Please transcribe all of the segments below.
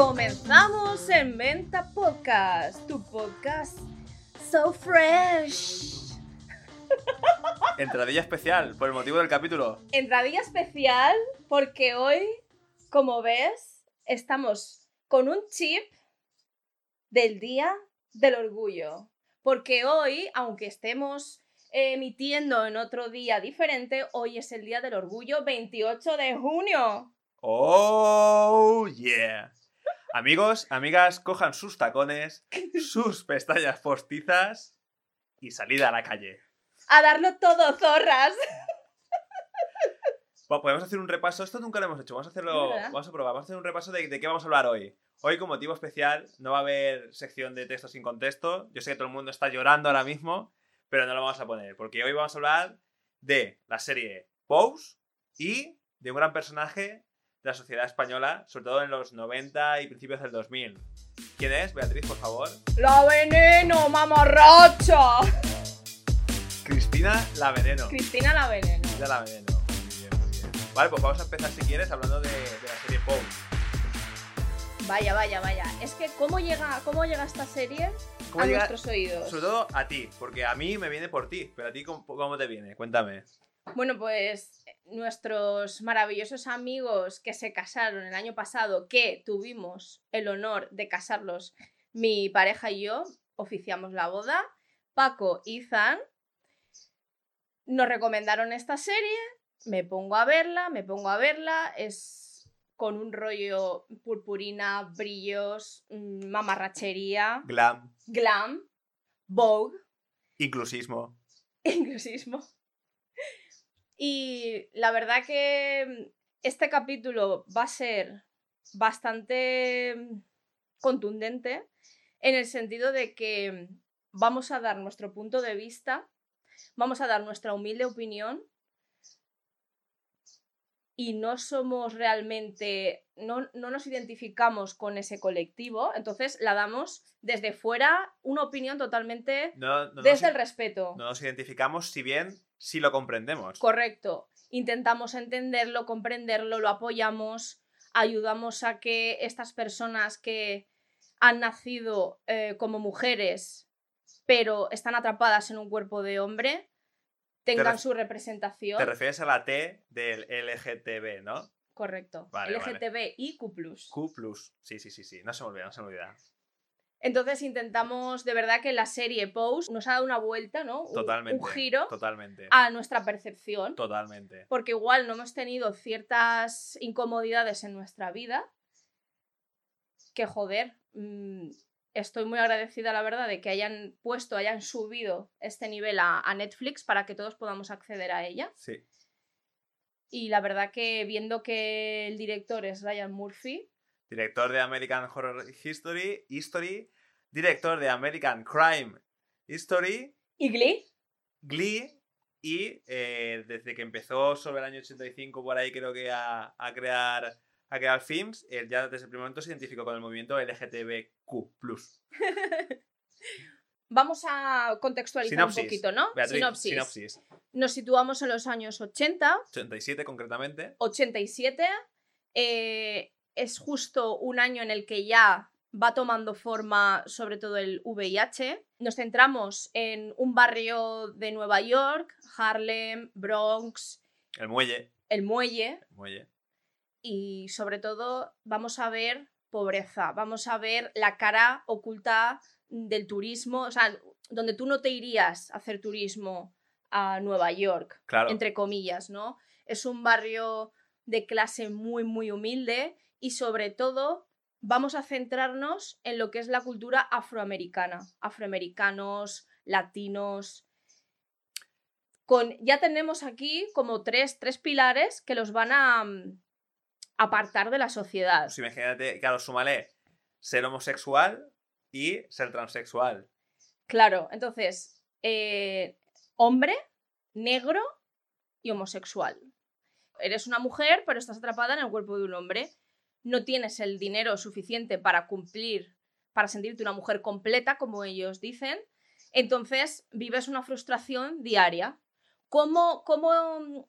Comenzamos en Menta Podcast, tu podcast so fresh. Entradilla especial, por el motivo del capítulo. Entradilla especial porque hoy, como ves, estamos con un chip del Día del Orgullo. Porque hoy, aunque estemos emitiendo en otro día diferente, hoy es el Día del Orgullo, 28 de junio. ¡Oh, yeah! Amigos, amigas, cojan sus tacones, sus pestañas postizas y salida a la calle. A darlo todo, zorras. Bueno, podemos hacer un repaso. Esto nunca lo hemos hecho. Vamos a hacerlo. Vamos a probar. Vamos a hacer un repaso de, de qué vamos a hablar hoy. Hoy, con motivo especial, no va a haber sección de texto sin contexto. Yo sé que todo el mundo está llorando ahora mismo, pero no lo vamos a poner. Porque hoy vamos a hablar de la serie Pose y de un gran personaje de la sociedad española, sobre todo en los 90 y principios del 2000. ¿Quién es? Beatriz, por favor. ¡La veneno, mamarracha! Cristina La Veneno. Cristina la veneno. Cristina La Veneno. Muy bien, muy bien. Vale, pues vamos a empezar, si quieres, hablando de, de la serie Pose. Vaya, vaya, vaya. Es que cómo llega, cómo llega esta serie ¿Cómo a llega- nuestros oídos. Sobre todo a ti, porque a mí me viene por ti, pero a ti, ¿cómo, cómo te viene? Cuéntame. Bueno, pues eh, nuestros maravillosos amigos que se casaron el año pasado, que tuvimos el honor de casarlos, mi pareja y yo, oficiamos la boda, Paco y Zan, nos recomendaron esta serie, me pongo a verla, me pongo a verla, es con un rollo purpurina, brillos, mm, mamarrachería, Glam, glam, vogue, inclusismo. inclusismo. Y la verdad que este capítulo va a ser bastante mm, contundente en el sentido de que vamos a dar nuestro punto de vista, vamos a dar nuestra humilde opinión y no somos realmente, no, no nos identificamos con ese colectivo, entonces la damos desde fuera una opinión totalmente No, no, desde el respeto. no nos identificamos, si bien sí lo comprendemos. Correcto. Intentamos entenderlo, comprenderlo, lo apoyamos, ayudamos a que estas personas que han nacido eh, como mujeres, pero están atrapadas en un cuerpo de hombre, tengan su representación. Te refieres a la T del LGTB, ¿no? Correcto. Vale, vale. LGTBIQ+. Q+. Sí, sí, sí, sí. No se me olvida, no se me olvida. Entonces intentamos, de verdad que la serie Pose nos ha dado una vuelta, ¿no? Totalmente. Un giro Totalmente. a nuestra percepción. Totalmente. porque igual no hemos tenido ciertas incomodidades en nuestra vida que joder, mm, estoy muy agradecida la verdad de que hayan puesto, hayan subido este nivel a, a Netflix para que todos podamos acceder a ella. Sí. Y la verdad que viendo que el director es Ryan Murphy, Director de American Horror History, History, director de American Crime History, y Glee, Glee y eh, desde que empezó sobre el año 85 por ahí creo que a, a crear a crear films, él ya desde el primer momento se identificó con el movimiento LGTBQ+. vamos a contextualizar Sinopsis. un poquito, ¿no? Beatriz, Sinopsis. sinopsis. Nos situamos en los años 80, 87 concretamente. 87. eh, es justo un año en el que ya va tomando forma sobre todo el VIH. Nos centramos en un barrio de Nueva York, Harlem, Bronx, El muelle. el muelle El muelle. y sobre todo vamos a ver pobreza, vamos a ver la cara oculta del turismo, o sea, donde tú no te irías a hacer turismo a Nueva York Claro. entre comillas, ¿no? Es un barrio de clase muy, muy humilde y sobre todo vamos a centrarnos en lo que es la cultura afroamericana, afroamericanos, latinos. Con, ya tenemos aquí como tres, tres pilares que los van a mm, apartar de la sociedad. Pues imagínate, claro, súmale ser homosexual y ser transexual. Claro, entonces, eh, hombre, negro y homosexual. Eres una mujer, pero estás atrapada en el cuerpo de un hombre. No tienes el dinero suficiente para cumplir, para sentirte una mujer completa, como ellos dicen. Entonces, vives una frustración diaria. ¿Cómo, cómo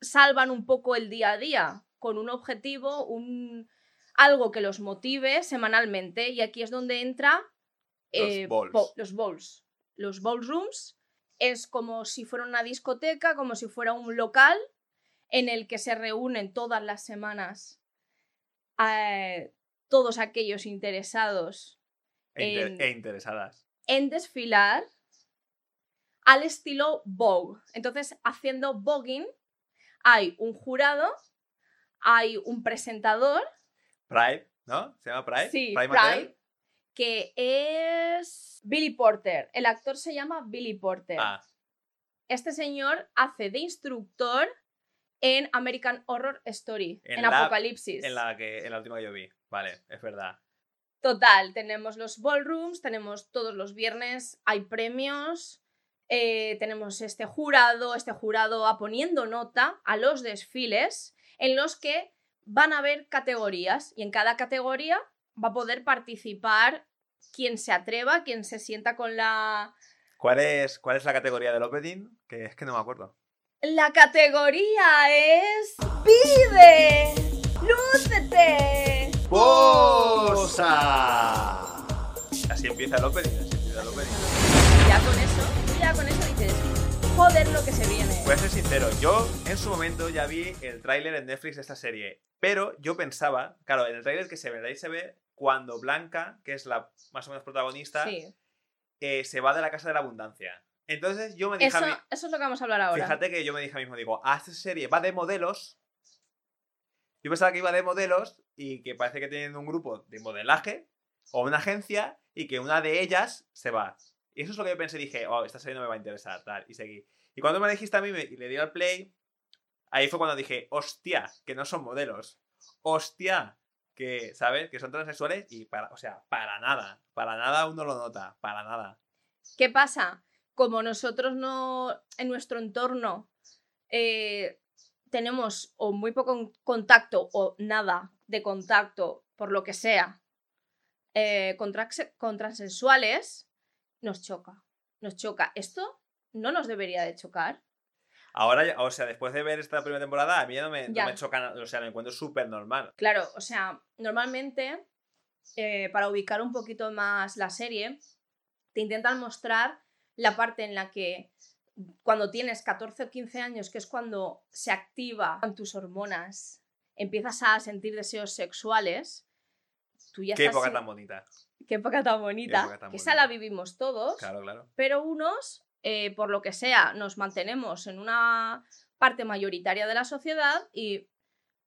salvan un poco el día a día? Con un objetivo, un algo que los motive semanalmente. Y aquí es donde entra Los eh, balls. bo- los balls. Los ballrooms es como si fuera una discoteca, como si fuera un local en el que se reúnen todas las semanas eh, todos aquellos interesados E, inter- en- e interesadas. en desfilar al estilo Vogue. Entonces, haciendo voguing, hay un jurado, hay un presentador, Pride, ¿no? ¿Se llama Pride? Sí, Pride Pride. Que es Billy Porter. El actor se llama Billy Porter. Ah, Este señor hace de instructor en American Horror Story, En en, la- Apocalipsis. en la, que, en la última que yo vi. Vale, es verdad. Total, tenemos los ballrooms, tenemos todos los viernes, hay premios, eh, tenemos este jurado, este jurado va poniendo nota a los desfiles en los que van a haber categorías y en cada categoría va a poder participar quien se atreva, quien se sienta con la... ¿Cuál es, ¿Cuál es la categoría del opening? Que es que no me acuerdo. La categoría es... ¡Pide! ¡Lúcete! ¡Posa! Así empieza el opening. Así empieza el opening. Ya con eso, tú ya con eso dices, joder lo que se viene. Voy a ser sincero, yo en su momento ya vi el tráiler en Netflix de esta serie, pero yo pensaba, claro, en el tráiler que se ve, ahí se ve cuando Blanca, que es la más o menos protagonista, Sí. eh, se va de la casa de la abundancia. Entonces yo me dije Eso, a mí, eso es lo que vamos a hablar ahora. fíjate que yo me dije a mí mismo, digo, ah, esta serie va de modelos. Yo pensaba que iba de modelos y que parece que tienen un grupo de modelaje o una agencia y que una de ellas se va. Y eso es lo que yo pensé, dije, oh, esta serie no me va a interesar, tal, y seguí. Y cuando me dijiste a mí me- y le di al play, ahí fue cuando dije, hostia, que no son modelos. Hostia, que, ¿sabes? Que son transexuales y para, o sea, para nada, para nada uno lo nota, para nada. ¿Qué pasa? Como nosotros no, en nuestro entorno, eh, tenemos o muy poco contacto o nada de contacto, por lo que sea, eh, con, con transexuales, nos choca. Nos choca. Esto no nos debería de chocar. Ahora, o sea, después de ver esta primera temporada, a mí ya no me, no Ya. me choca, o sea, me encuentro súper normal. Claro, o sea, normalmente, eh, para ubicar un poquito más la serie, te intentan mostrar la parte en la que cuando tienes 14 o 15 años, que es cuando se activan tus hormonas, empiezas a sentir deseos sexuales, tú ya Qué estás época en- tan bonita. Qué época tan bonita, época tan que esa la vivimos todos, Claro, claro. pero unos, eh, por lo que sea, nos mantenemos en una parte mayoritaria de la sociedad y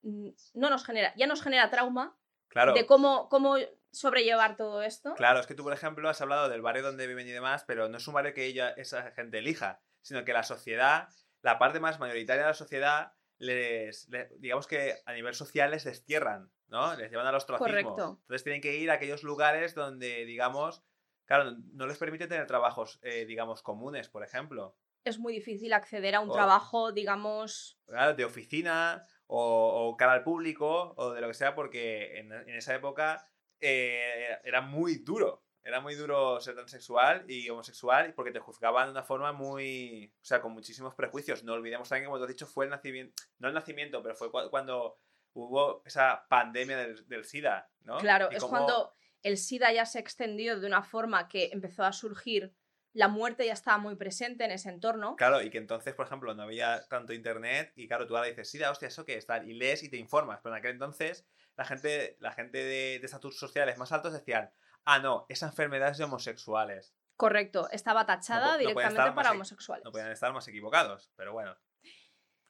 mm, no nos genera, ya nos genera trauma Claro, de cómo, cómo sobrellevar todo esto. claro, es que tú, por ejemplo, has hablado del barrio donde viven y demás, pero no es un barrio que ella, esa gente elija, sino que la sociedad, la parte más mayoritaria de la sociedad, les, le- digamos que a nivel social les destierran, ¿no? Les llevan al ostracismo. Correcto. Entonces tienen que ir a aquellos lugares donde, digamos, claro, no les permite tener trabajos, eh, digamos, comunes, por ejemplo. Es muy difícil acceder a un O- trabajo, digamos, claro, de oficina o, o cara al público o de lo que sea, porque en, en esa época eh, era muy duro. Era muy duro ser transexual y homosexual porque te juzgaban de una forma muy. O sea, con muchísimos prejuicios. No olvidemos también que, como te has dicho, fue el nacimiento. No el nacimiento, pero fue cua- cuando hubo esa pandemia del, del SIDA, ¿no? claro, Y es cómo- cuando el SIDA ya se extendió de una forma que empezó a surgir, la muerte ya estaba muy presente en ese entorno. Claro, y que entonces, por ejemplo, no había tanto internet y claro, tú ahora dices, SIDA, hostia, ¿eso qué es? Tal, y lees y te informas. Pero en aquel entonces, la gente, la gente de de estatus sociales más altos decían, ah, no, esa enfermedad es de homosexuales. Correcto, estaba tachada No no directamente para más e- homosexuales. No podían estar más equivocados, pero bueno.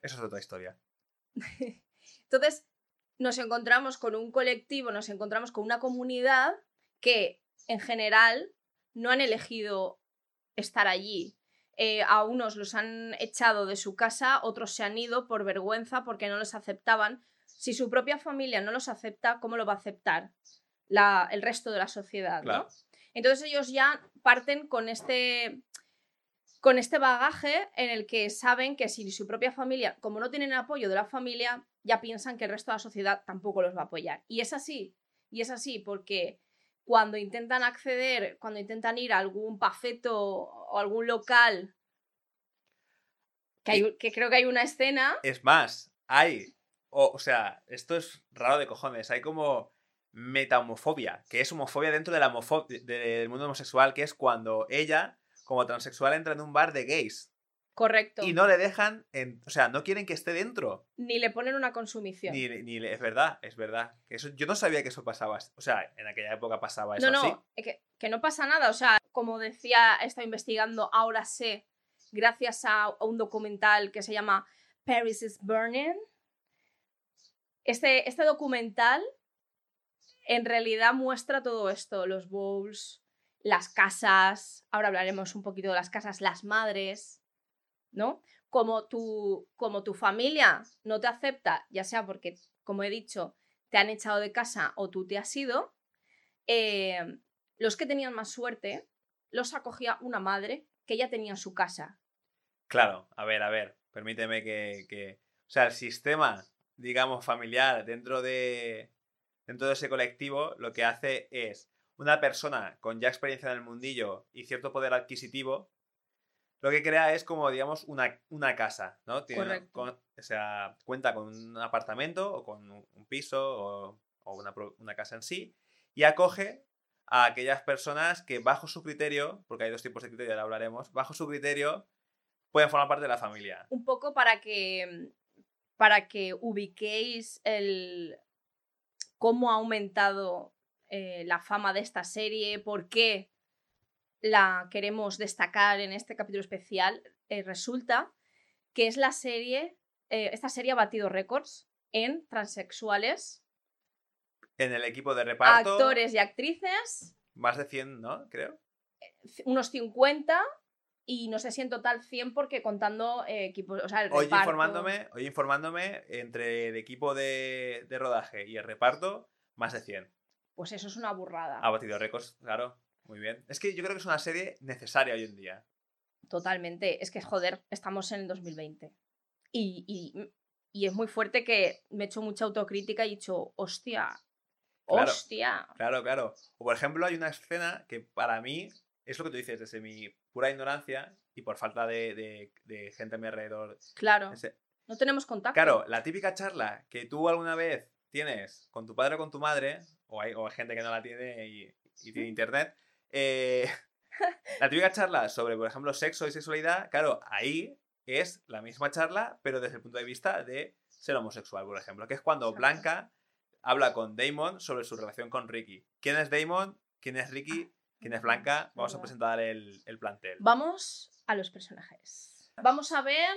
Eso es otra historia. Entonces, nos encontramos con un colectivo, nos encontramos con una comunidad que, en general, no han elegido estar allí. Eh, a unos los han echado de su casa, otros se han ido por vergüenza porque no los aceptaban. Si su propia familia no los acepta, ¿cómo lo va a aceptar la- el resto de la sociedad? ¿no? Entonces ellos ya parten con este, con este bagaje en el que saben que si su propia familia, como no tienen apoyo de la familia, ya piensan que el resto de la sociedad tampoco los va a apoyar. Y es así, y es así porque cuando intentan acceder, cuando intentan ir a algún pafeto o algún local, que, hay- que creo que hay una escena, Es más, hay. O, o sea, esto es raro de cojones. Hay como metahomofobia, que es homofobia dentro de la de- del mundo homosexual, que es cuando ella, como transexual, entra en un bar de gays Correcto. y no le dejan, en- o sea, no quieren que esté dentro. Ni le ponen una consumición. Ni, ni le- es verdad, es verdad. Que eso, yo no sabía que eso pasaba. O sea, en aquella época pasaba eso no, no, eh, que, que no pasa nada. O sea, como decía, he estado investigando, ahora sé, gracias a, a un documental que se llama Paris is Burning. Este, este documental en realidad muestra todo esto, los bowls, las casas, ahora hablaremos un poquito de las casas, las madres, ¿no? Como tu, como tu familia no te acepta, ya sea porque, como he dicho, te han echado de casa o tú te has ido, eh, los que tenían más suerte los acogía una madre que ya tenía su casa. Claro, a ver, a ver, permíteme que, que- O sea, el sistema, digamos, familiar dentro de, dentro de ese colectivo lo que hace es una persona con ya experiencia en el mundillo y cierto poder adquisitivo, lo que crea es como, digamos, una, una casa, ¿no? Tiene Correcto. con- o sea, cuenta con un apartamento o con un, piso o, o una, una casa en sí y acoge a aquellas personas que bajo su criterio, porque hay dos tipos de criterio, ahora hablaremos, bajo su criterio pueden formar parte de la familia. Un poco para que, para que ubiquéis el cómo ha aumentado eh, la fama de esta serie, por qué la queremos destacar en este capítulo especial. eh, resulta que es la serie, eh, esta serie ha batido récords en transexuales, En el equipo de reparto, actores y actrices, más de 100, ¿no? Creo. unos 50 y no sé si en total 100 porque contando eh, equipos, o sea, el Hoy reparto- informándome, hoy informándome entre el equipo de, de rodaje y el reparto, más de 100. Pues eso es una burrada. Ha batido récords, claro. Muy bien. Es que yo creo que es una serie necesaria hoy en día. Totalmente. Es que, joder, estamos en el 2020. Y, y- y es muy fuerte que me he hecho mucha autocrítica y he dicho, hostia, Claro. hostia. Claro, claro. O por ejemplo, hay una escena que para mí es lo que tú dices, desde mi pura ignorancia y por falta de, de- de gente a mi alrededor. Claro, Ese- no tenemos contacto. Claro, la típica charla que tú alguna vez tienes con tu padre o con tu madre, o hay, o hay gente que no la tiene y, y tiene internet, eh, la típica charla sobre, por ejemplo, sexo y sexualidad, claro, ahí es la misma charla, pero desde el punto de vista de ser homosexual, por ejemplo, que es cuando Exacto. Blanca habla con Damon sobre su relación con Ricky. ¿Quién es Damon? ¿Quién es Ricky? ¿Quién es Blanca? Vamos a presentar el, el plantel. Vamos a los personajes. Vamos a ver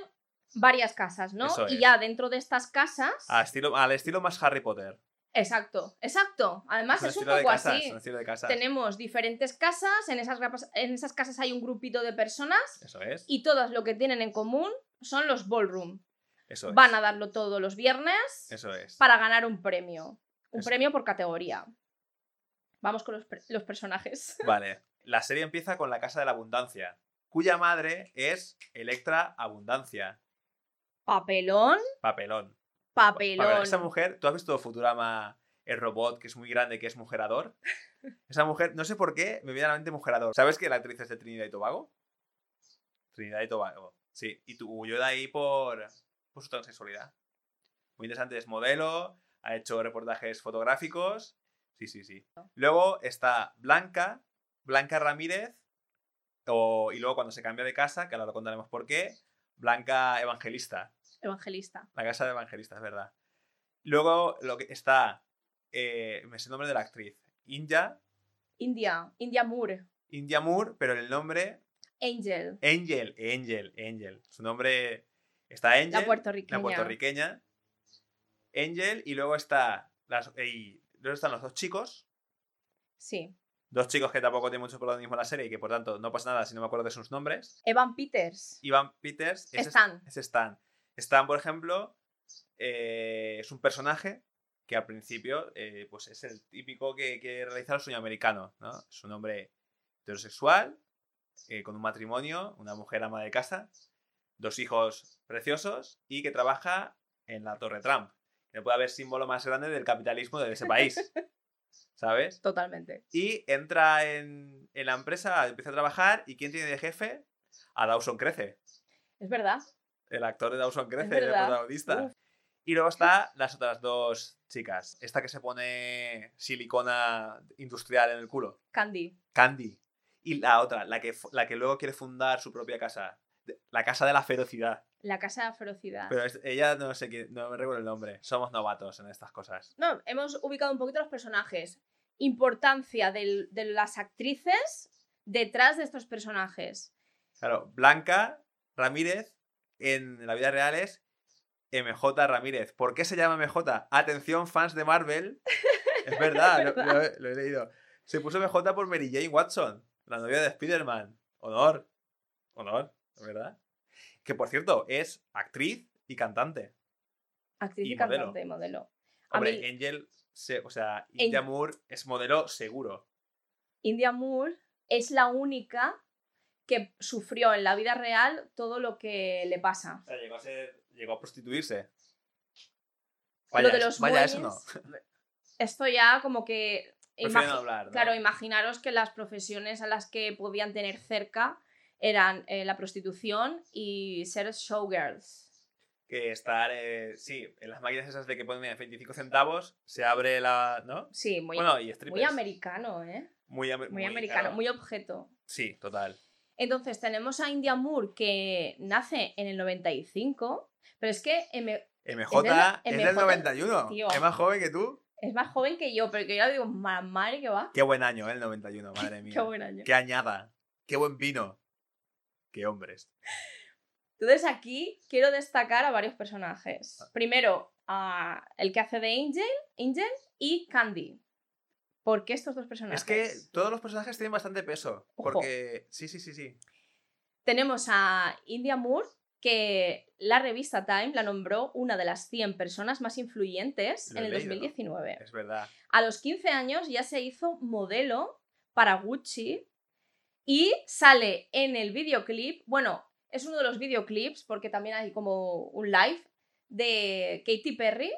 varias casas, ¿no? Eso Y es. ya dentro de estas casas. A estilo, al estilo más Harry Potter. Exacto, exacto. Además un es un poco casas, así. un estilo de casas. Tenemos diferentes casas, en esas, grapas- en esas casas hay un grupito de personas Eso es. y todas lo que tienen en común son los ballroom. Eso es. Van a darlo todo los viernes Eso es. para ganar un premio. Un Eso. premio por categoría. Vamos con los, per- los personajes. Vale. La serie empieza con la Casa de la Abundancia, cuya madre es Electra Abundancia. Papelón, Papelón. papelón. Papelón. Esa mujer, ¿tú has visto Futurama, el robot que es muy grande, que es mujerador? Esa mujer, no sé por qué, me viene a la mente mujerador. ¿Sabes que la actriz es de Trinidad y Tobago? Trinidad y Tobago, sí. Y tu- huyó de ahí por, por su transexualidad. Muy interesante, es modelo, ha hecho reportajes fotográficos. Sí, sí, sí. Luego está Blanca, Blanca Ramírez, o- y luego cuando se cambia de casa, que ahora lo contaremos por qué, Blanca Evangelista. Evangelista. La casa de Evangelista, es verdad. Luego lo que está, eh, me sé el nombre de la actriz, India, India, India Moore. India Moore, pero el nombre Angel, Angel, Angel, Angel. Su nombre está Angel, la puertorriqueña. la puertorriqueña. Angel, y luego está las, y luego están los dos chicos, Sí. dos chicos que tampoco tienen mucho protagonismo en la serie y que por tanto no pasa nada si no me acuerdo de sus nombres. Evan Peters. Ivan Peters es Stan. es Stan. Stan, por ejemplo, eh, es un personaje que al principio eh, pues es el típico que, que realiza el sueño americano, ¿no? Es un hombre heterosexual, eh, con un matrimonio, una mujer ama de casa, dos hijos preciosos y que trabaja en la Torre Trump. No puede haber símbolo más grande del capitalismo de ese país, ¿sabes? Totalmente. Y entra en, en la empresa, empieza a trabajar y ¿quién tiene de jefe? A Dawson Crece Es verdad. el actor de Dawson Crece, el protagonista. Uf. Y luego está las otras dos chicas. Esta que se pone silicona industrial en el culo. Candy. Candy. Y la otra, la que, la que luego quiere fundar su propia casa. La casa de la ferocidad. La casa de la ferocidad. Pero es- ella no sé quién, no me recuerdo el nombre. Somos novatos en estas cosas. No, hemos ubicado un poquito los personajes. Importancia del- de las actrices detrás de estos personajes. Claro, Blanca Ramírez en la vida real es MJ Ramírez. ¿Por qué se llama MJ? Atención, fans de Marvel. Es verdad, lo- verdad. Lo, he- lo he leído. Se puso MJ por Mary Jane Watson, la novia de Spider-Man. Honor. Honor, ¿verdad? Que por cierto, es actriz y cantante. Actriz y, Y modelo. cantante y modelo. A Hombre, mí, Angel, se- o sea, En- India Moore es modelo seguro. India Moore es la única que sufrió en la vida real todo lo que le pasa. O sea, llegó a ser. Llegó a prostituirse. lo de los vaya eso no. Esto ya como que... Imagi- no hablar, ¿no? Claro, imaginaros que las profesiones a las que podían tener cerca eran eh, la prostitución y ser showgirls. que estar, eh, sí, en las máquinas esas de que ponen 25 centavos, se abre la, ¿no? Sí, muy, bueno, y muy americano, ¿eh? Muy, Muy, muy, americano, muy objeto. Sí, total. Entonces tenemos a India Moore que nace en el 95, pero es que M- MJ es del- del, MJ, 91. tío. Es más joven que tú. es más joven que yo, pero que yo ya digo, "Ma- madre que va. Qué buen año, ¿eh? El 91, madre mía. Qué buen año. Qué añada. Qué buen vino. Qué hombres. Entonces aquí quiero destacar a varios personajes. Ah. Primero, a el que hace de Angel, Angel y Candy. ¿Por qué estos dos personajes? Es que todos los personajes tienen bastante peso. Ojo. Porque. Sí, sí, sí, sí. Tenemos a India Moore, que la revista Time la nombró una de las 100 personas más influyentes Lo en el leído, 2019. Es verdad. A los 15 años ya se hizo modelo para Gucci y sale en el videoclip, bueno, es uno de los videoclips porque también hay como un live de Katy Perry.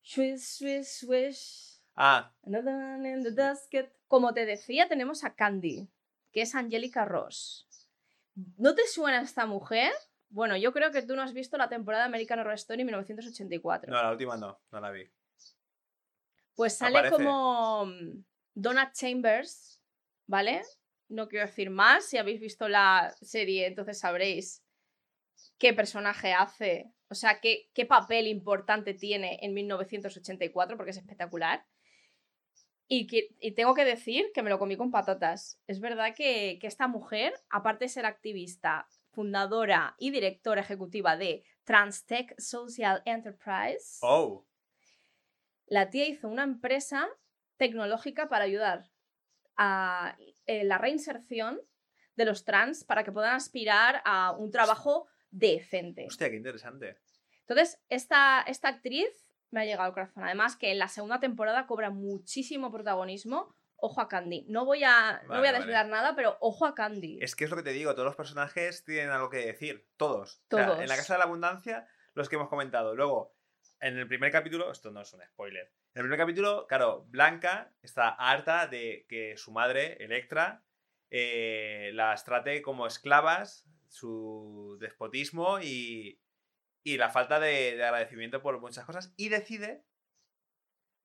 Swish, swish, swish. Ah, in the basket. Como te decía, tenemos a Candy, que es Angélica Ross. ¿No te suena esta mujer? Bueno, yo creo que tú no has visto la temporada de American Horror Story 1984. no, la última no, no la vi. Pues sale Aparece. como mm, Donna Chambers, ¿vale? No quiero decir más, si habéis visto la serie entonces sabréis qué personaje hace, o sea, qué, qué papel importante tiene en 1984, porque es espectacular. Y, y tengo que decir que me lo comí con patatas. Es verdad que, que esta mujer, aparte de ser activista, fundadora y directora ejecutiva de Transtech Social Enterprise, Oh, la tía hizo una empresa tecnológica para ayudar a eh, la reinserción de los trans para que puedan aspirar a un trabajo decente. hostia, qué interesante. Entonces, esta, esta actriz me ha llegado al corazón. Además, que en la segunda temporada cobra muchísimo protagonismo. Ojo a Candy. No voy a, no voy a vale. desvelar nada, pero ojo a Candy. Es que es lo que te digo, todos los personajes tienen algo que decir, todos. O sea, Todos. en la Casa de la Abundancia, los que hemos comentado. Luego, en el primer capítulo, esto no es un spoiler. En el primer capítulo, claro, Blanca está harta de que su madre, Electra, eh, las trate como esclavas, su despotismo y, la falta de, de agradecimiento por muchas cosas. Y decide,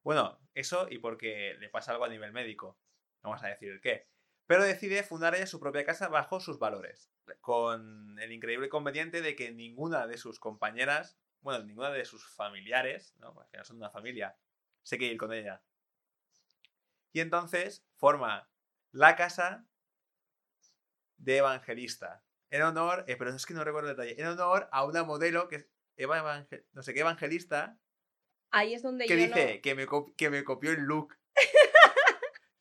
bueno, eso y porque le pasa algo a nivel médico. No vamos a decir el qué. Pero decide fundar ella su propia casa bajo sus valores. Con el increíble inconveniente de que ninguna de sus compañeras, bueno, ninguna de sus familiares, ¿no? Porque final son una familia, se quiere ir con ella. Y entonces forma la casa de Evangelista. En honor, eh, pero es que no recuerdo el detalle, en honor a una modelo que es Eva Evangel- no sé qué Evangelista, Ahí es donde que yo dice no... que, me que me copió el look.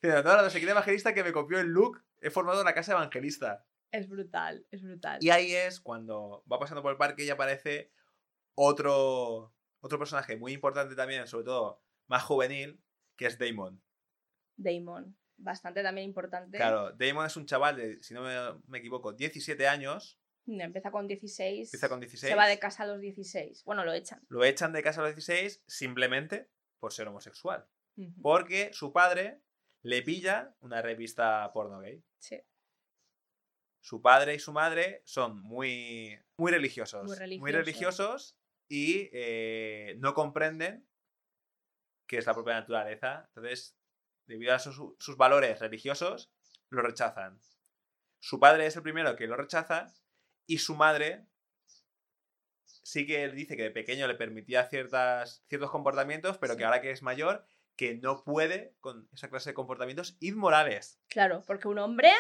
En honor a no sé qué evangelista que me copió el look, he formado la casa evangelista. Es brutal, es brutal. Y ahí es cuando va pasando por el parque y aparece otro, otro personaje muy importante también, sobre todo más juvenil, que es Damon. Damon. Bastante también importante. Claro, Damon es un chaval de, si no me, me equivoco, 17 años, Empieza con 16. empieza con 16. Se va de casa a los 16. Bueno, lo echan. Lo echan de casa a los 16 simplemente por ser homosexual. Porque su padre le pilla una revista porno gay. Sí. Su padre y su madre son muy, muy religiosos. Muy religiosos. religiosos y eh, no comprenden que es la propia naturaleza. Entonces, debido a sus, sus valores religiosos, lo rechazan. Su padre es el primero que lo rechaza y su madre sí que él dice que de pequeño le permitía ciertas, ciertos comportamientos, pero que ahora que es mayor, que no puede con esa clase de comportamientos inmorales. Claro, porque un hombre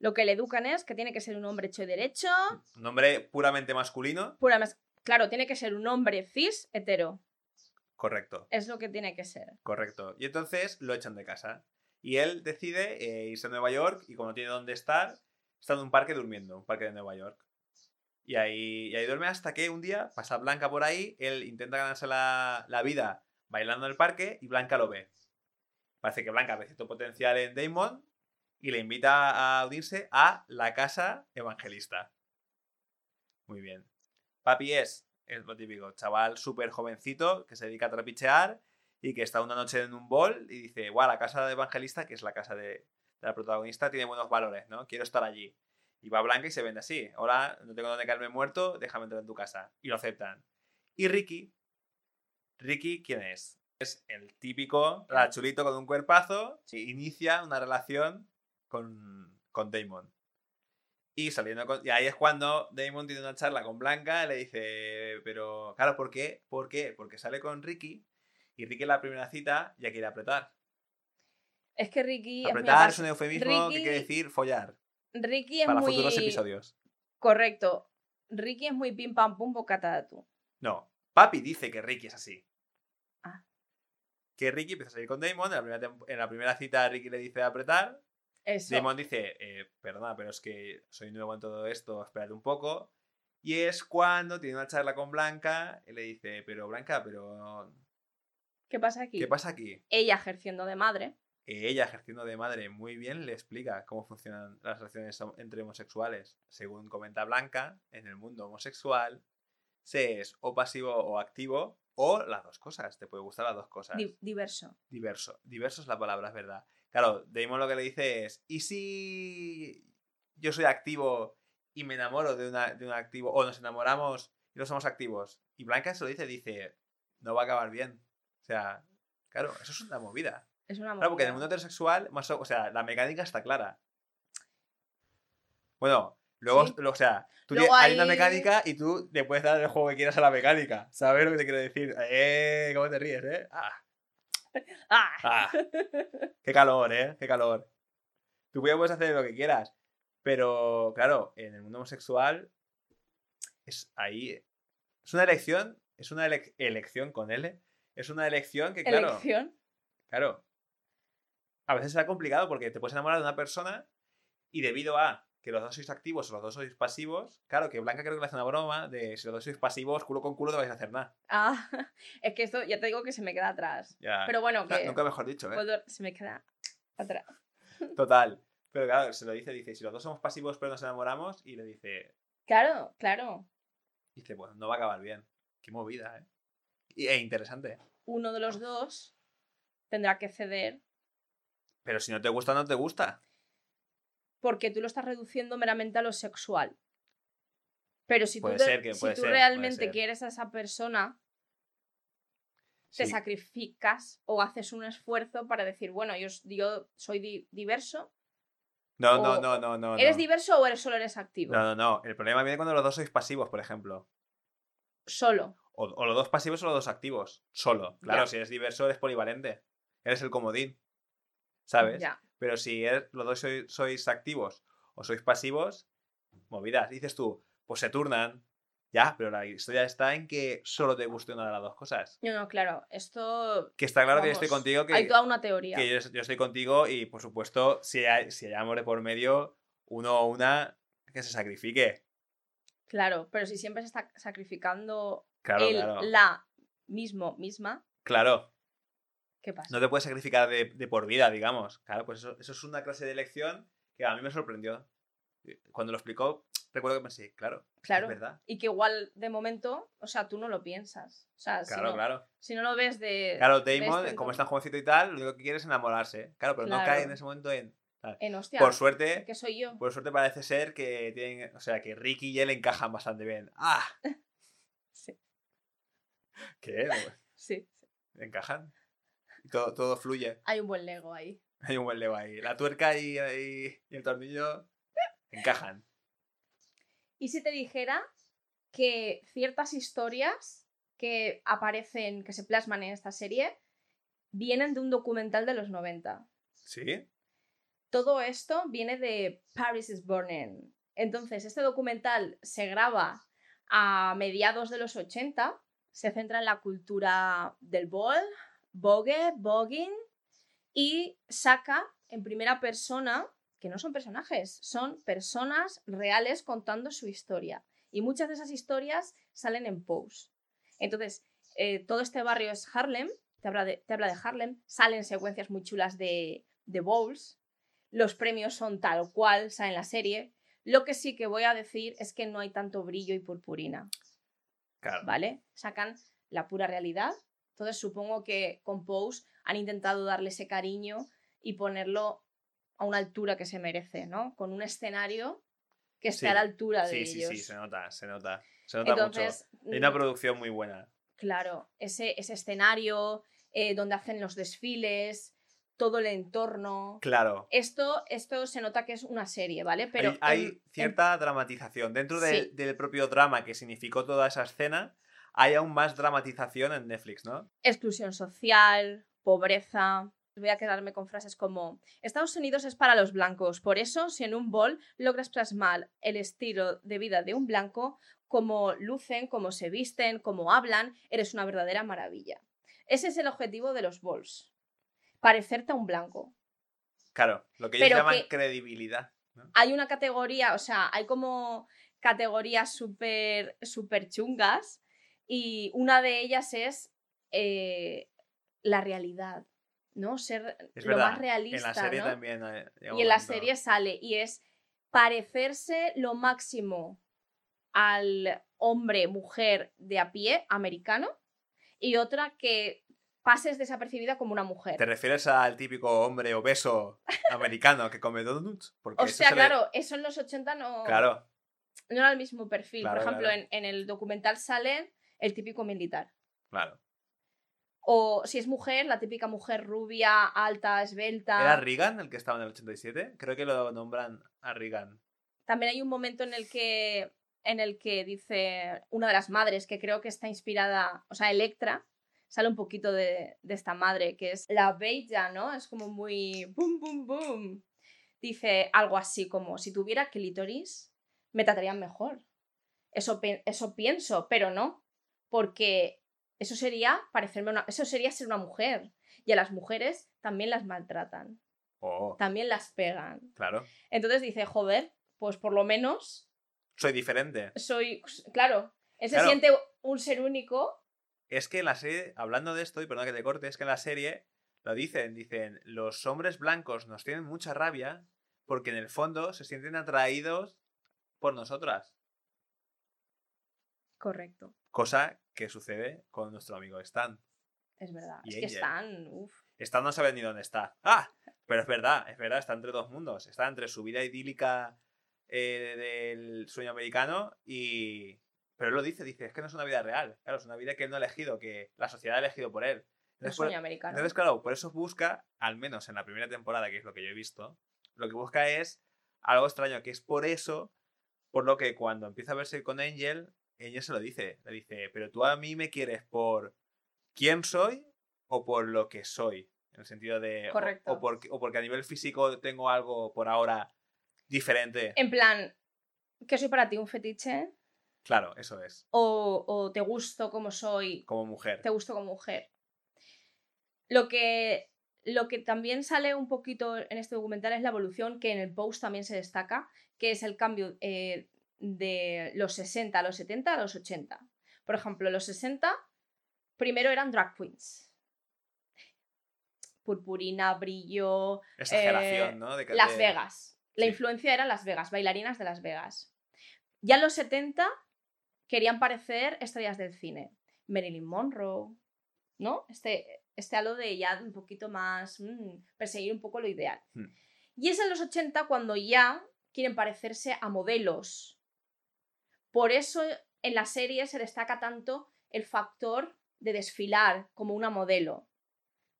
lo que le educan es que tiene que ser un hombre hecho y derecho. Un hombre puramente masculino, Pura mas- Claro, tiene que ser un hombre cis hetero. Correcto, Es lo que tiene que ser. correcto. Y entonces lo echan de casa. Y él decide eh, irse a Nueva York y como no tiene dónde estar, está en un parque durmiendo, un parque de Nueva York. Y ahí, y ahí duerme hasta que un día pasa Blanca por ahí, él intenta ganarse la, la vida bailando en el parque y Blanca lo ve. Parece que Blanca ve cierto potencial en Damon y le invita a unirse a la casa evangelista. Muy bien. Papi es, es lo típico, chaval súper jovencito que se dedica a trapichear y que está una noche en un bol y dice, guau, la casa de evangelista, que es la casa de, de la protagonista, tiene buenos valores, ¿no? Quiero estar allí. Y va Blanca y se vende así. Hola, no tengo dónde caerme muerto, déjame entrar en tu casa. Y lo aceptan. Y Ricky, Ricky, ¿quién es? Es el típico rachulito con un cuerpazo que inicia una relación con, con Damon. Y saliendo con- y ahí es cuando Damon tiene una charla con Blanca y le dice, pero claro, ¿por qué? ¿Por qué? Porque sale con Ricky y Ricky en la primera cita ya quiere apretar. Es que Ricky Apretar es un eufemismo que Ricky- quiere decir follar Ricky es para muy futuros episodios. correcto. Ricky es muy pim pam pum bocata de tú. No, Papi dice que Ricky es así. Ah. Que Ricky empieza a salir con Damon, en la primera, en la primera cita Ricky le dice apretar, Eso. Damon dice, eh, perdona, pero es que soy nuevo en todo esto, espérate un poco. Y es cuando tiene una charla con Blanca y le dice, pero Blanca, pero ¿Qué pasa aquí? ¿qué pasa aquí? Ella ejerciendo de madre. Ella, ejerciendo de madre muy bien, le explica cómo funcionan las relaciones entre homosexuales. Según comenta Blanca, en el mundo homosexual, se es o pasivo o activo, o las dos cosas. Te puede gustar las dos cosas. di- diverso. Diverso. Diverso es la palabra, es verdad. Claro, Damon lo que le dice es, ¿y si yo soy activo y me enamoro de, una, de un activo, o nos enamoramos y no somos activos? Y Blanca se lo dice, dice, no va a acabar bien. O sea, claro, eso es una movida. Es una Claro, porque en el movida. mundo heterosexual, más o, o sea, la mecánica está clara. Bueno, luego, Sí. lo- o sea, tú Luego tie- hay una hay- mecánica y tú le puedes dar el juego que quieras a la mecánica. ¿Sabes lo que te quiero decir? ¡Eh! ¿Cómo te ríes, eh? ¡Ah! ¡Ah! ¡Ah! ¡Qué calor, eh! ¡Qué calor! Tú puedes hacer lo que quieras. Pero, claro, en el mundo homosexual es ahí. Es una elección. Es una elec- elección con L. Es una elección que, claro. Elección. Claro. A veces será complicado porque te puedes enamorar de una persona y debido a que los dos sois activos o los dos sois pasivos, claro, que Blanca creo que le hace una broma de si los dos sois pasivos, culo con culo no vais a hacer nada. Ah, es que esto ya te digo que se me queda atrás. Ya. Pero bueno, que Nunca mejor dicho, ¿eh? puedo- se me queda atrás. Total. Pero claro, se lo dice, dice, si los dos somos pasivos pero nos enamoramos, y le dice, Claro, claro. dice, pues no va a acabar bien. Qué movida, ¿eh? Y, e interesante. Uno de los dos tendrá que ceder Pero si no te gusta, no te gusta. Porque tú lo estás reduciendo meramente a lo sexual. Pero si tú, Puede de- ser que- si puede tú ser, puede realmente quieres a esa persona, te Sí. sacrificas o haces un esfuerzo para decir, bueno, yo, yo soy di- diverso. No, no, no, no, no. ¿Eres no. diverso o eres, solo eres activo? No, no, no. El problema viene cuando los dos sois pasivos, por ejemplo. Solo. O, o los dos pasivos o los dos activos. Solo. Claro, Ya. si eres diverso, eres polivalente. Eres el comodín. ¿Sabes? Ya. Pero si eres- los dos sois, sois activos o sois pasivos, movidas. Dices tú, pues se turnan. Ya, pero la historia está en que solo te guste una de las dos cosas. No, no, claro. Esto. Que está claro que yo estoy contigo, que, Hay toda una teoría. que yo, yo estoy contigo y, por supuesto, si hay, si hay amor de por medio, uno o una que se sacrifique. Claro, pero si siempre se está sacrificando Claro, claro. la mismo, misma, Claro. ¿Qué pasa? No te puedes sacrificar de, de por vida, digamos. Claro, pues eso, eso es una clase de elección que a mí me sorprendió. Cuando lo explicó, recuerdo que pensé, claro, claro. es verdad. Y que igual de momento, o sea, tú no lo piensas. O sea, si, Claro, no, claro. si no lo ves de. Claro, Damon, este como es tan jovencito y tal, lo único que quiere es enamorarse. Claro, pero no cae en ese momento en. En hostia. Por suerte, Que soy yo. por suerte parece ser que tienen. O sea, que Ricky y él encajan bastante bien. ¡Ah! Sí. ¿Qué? Sí, ¿Encajan? Todo, todo fluye. hay un buen Lego ahí. Hay un buen leo ahí. La tuerca y, y- y el tornillo encajan. ¿Y si te dijera que ciertas historias que aparecen, que se plasman en esta serie, vienen de un documental de los 90? ¿Sí? Todo esto viene de Paris is Burning. Entonces, este documental se graba a mediados de los 80, se centra en la cultura del ball, bogue, bogging, y saca en primera persona, que no son personajes, son personas reales contando su historia. Y muchas de esas historias salen en Pose. Entonces, eh, todo este barrio es Harlem, te habla de, te habla de Harlem, salen secuencias muy chulas de, de bowls, los premios son tal cual, sale en la serie. Lo que sí que voy a decir es que no hay tanto brillo y purpurina, Claro. ¿vale? Sacan la pura realidad. Entonces supongo que con Pose han intentado darle ese cariño y ponerlo a una altura que se merece, ¿no? Con un escenario que esté Sí. a la altura de Sí, sí, ellos. sí, se nota, se nota. Se nota Entonces, mucho. Hay una mm, producción muy buena. Claro, ese, ese escenario eh, donde hacen los desfiles, todo el entorno. Claro. Esto, esto se nota que es una serie, ¿vale? Pero hay hay en- en- cierta dramatización. Dentro de- Sí. del propio drama que significó toda esa escena, hay aún más dramatización en Netflix, ¿no? exclusión social, pobreza. Voy a quedarme con frases como Estados Unidos es para los blancos, por eso si en un bol logras plasmar el estilo de vida de un blanco, cómo lucen, cómo se visten, cómo hablan, eres una verdadera maravilla. Ese es el objetivo de los bols. Parecerte a un blanco. Claro, lo que ellos Pero llaman que- credibilidad. ¿no? hay una categoría, o sea, hay como categorías súper súper chungas y una de ellas es eh, la realidad, ¿no? Ser Es lo verdad. más realista, en la serie ¿no? también. eh, Y en la serie sale y es parecerse lo máximo al hombre, mujer de a pie americano y otra que pases desapercibida como una mujer. ¿Te refieres al típico hombre obeso americano que come donuts? Porque O sea, le- claro, eso en los 80 no, Claro, no era el mismo perfil. Claro, Por ejemplo, claro. en, en el documental sale el típico militar. claro. O si es mujer, la típica mujer rubia, alta, esbelta. ¿Era Reagan el que estaba en el 87? Creo que lo nombran a Reagan. También hay un momento en el que en el que dice una de las madres que creo que está inspirada, o sea, Electra, sale un poquito de, de esta madre, que es la bella, ¿no? Es como muy boom, boom, boom. Dice algo así como, si tuviera clítoris, me tratarían mejor. Eso, eso pienso, pero no, porque eso sería parecerme una, eso sería ser una mujer. Y a las mujeres también las maltratan, Oh, también las pegan. claro. Entonces dice, joder, pues por lo menos Soy diferente. soy, claro, él se siente un ser único. Es que en la serie, hablando de esto, y perdón que te corte, es que en la serie lo dicen, dicen, los hombres blancos nos tienen mucha rabia porque en el fondo se sienten atraídos por nosotras. Correcto, Cosa que sucede con nuestro amigo Stan. es verdad. Y es que Angel. están, uf, Stan no sabe ni dónde está. ¡Ah! Pero es verdad, es verdad, está entre dos mundos. Está entre su vida idílica eh, del sueño americano y... Pero él lo dice, dice, es que no es una vida real. Claro, es una vida que él no ha elegido, que la sociedad ha elegido por él. el Entonces, por- sueño americano. Entonces, claro, por eso busca, al menos en la primera temporada, que es lo que yo he visto, lo que busca es algo extraño, que es por eso, por lo que cuando empieza a verse con Angel, Angel se lo dice, le dice, pero tú a mí me quieres por quién soy o por lo que soy, en el sentido de, o- Correcto. O, porque, o porque a nivel físico tengo algo por ahora diferente. En plan, ¿qué soy para ti? ¿Un fetiche? Claro, eso es, ¿O, o te gusto como soy? como mujer. ¿Te gusto como mujer? Lo que, lo que también sale un poquito en este documental es la evolución que en el post también se destaca, que es el cambio eh, de los 60 a los 70 a los 80. Por ejemplo, los 60 primero eran drag queens. Purpurina, brillo, Exageración, eh, ¿no? De que- Las Vegas. La sí. influencia era Las Vegas, bailarinas de Las Vegas. Ya en los 70 querían parecer estrellas del cine. Marilyn Monroe, ¿no? Este, este halo de ya un poquito más mm, perseguir un poco lo ideal. Hmm. Y es en los 80 cuando ya quieren parecerse a modelos. Por eso en la serie se destaca tanto el factor de desfilar como una modelo.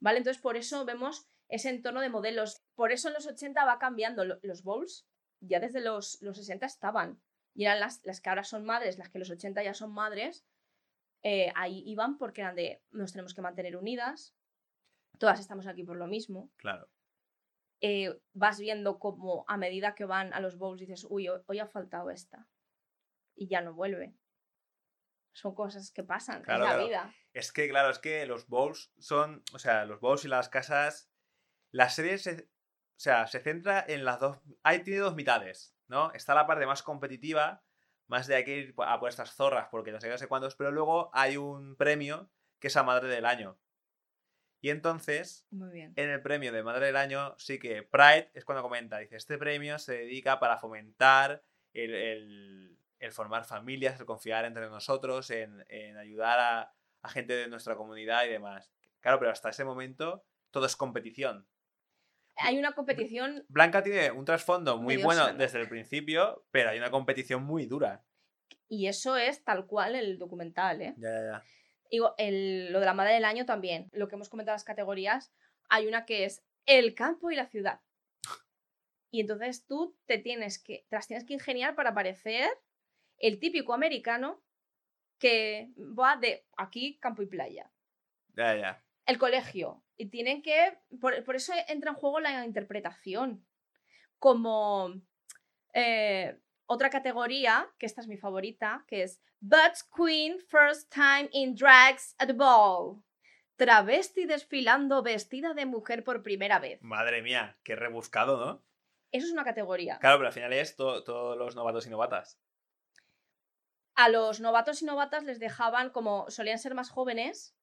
¿Vale? Entonces por eso vemos ese entorno de modelos. Por eso en los 80 va cambiando. Lo- Los bowls ya desde los, los 60 estaban. Y eran las, las que ahora son madres, las que los 80 ya son madres. eh, ahí iban porque eran de nos tenemos que mantener unidas. Todas estamos aquí por lo mismo. Claro. eh, vas viendo como a medida que van a los bowls dices, uy, ho- hoy ha faltado esta. Y ya no vuelve. Son cosas que pasan, Claro, es la claro. vida. Es que, claro, es que los bowls son. O sea, los bowls y las casas. La serie se. O sea, se centra en las dos. Hay, tiene dos mitades, ¿no? Está la parte más competitiva, más de hay que ir a por estas zorras, porque no sé qué, no sé cuántos, pero luego hay un premio que es a Madre del Año. Y entonces, Muy bien. en el premio de Madre del Año, sí que Pride es cuando comenta, dice, este premio se dedica para fomentar el, el- el formar familias, el confiar entre nosotros, en, en ayudar a, a gente de nuestra comunidad y demás. Claro, pero hasta ese momento todo es competición. Hay una competición Blanca tiene un trasfondo muy bueno desde el principio, pero hay una competición muy dura. y eso es tal cual el documental, ¿eh? Ya, ya, ya. Digo, el- lo de la madre del año también, lo que hemos comentado las categorías, hay una que es el campo y la ciudad. Y entonces tú te tienes que, te las tienes que ingeniar para parecer el típico americano que va de aquí, campo y playa. Ya, ya. El colegio. Y tienen que. Por, por eso entra en juego la interpretación. Como eh, otra categoría, que esta es mi favorita, que es But Queen First Time in Drags at the Ball. Travesti desfilando vestida de mujer por primera vez. Madre mía, qué rebuscado, ¿no? Eso es una categoría. Claro, pero al final es to- todos los novatos y novatas. A los novatos y novatas les dejaban, como solían ser más jóvenes,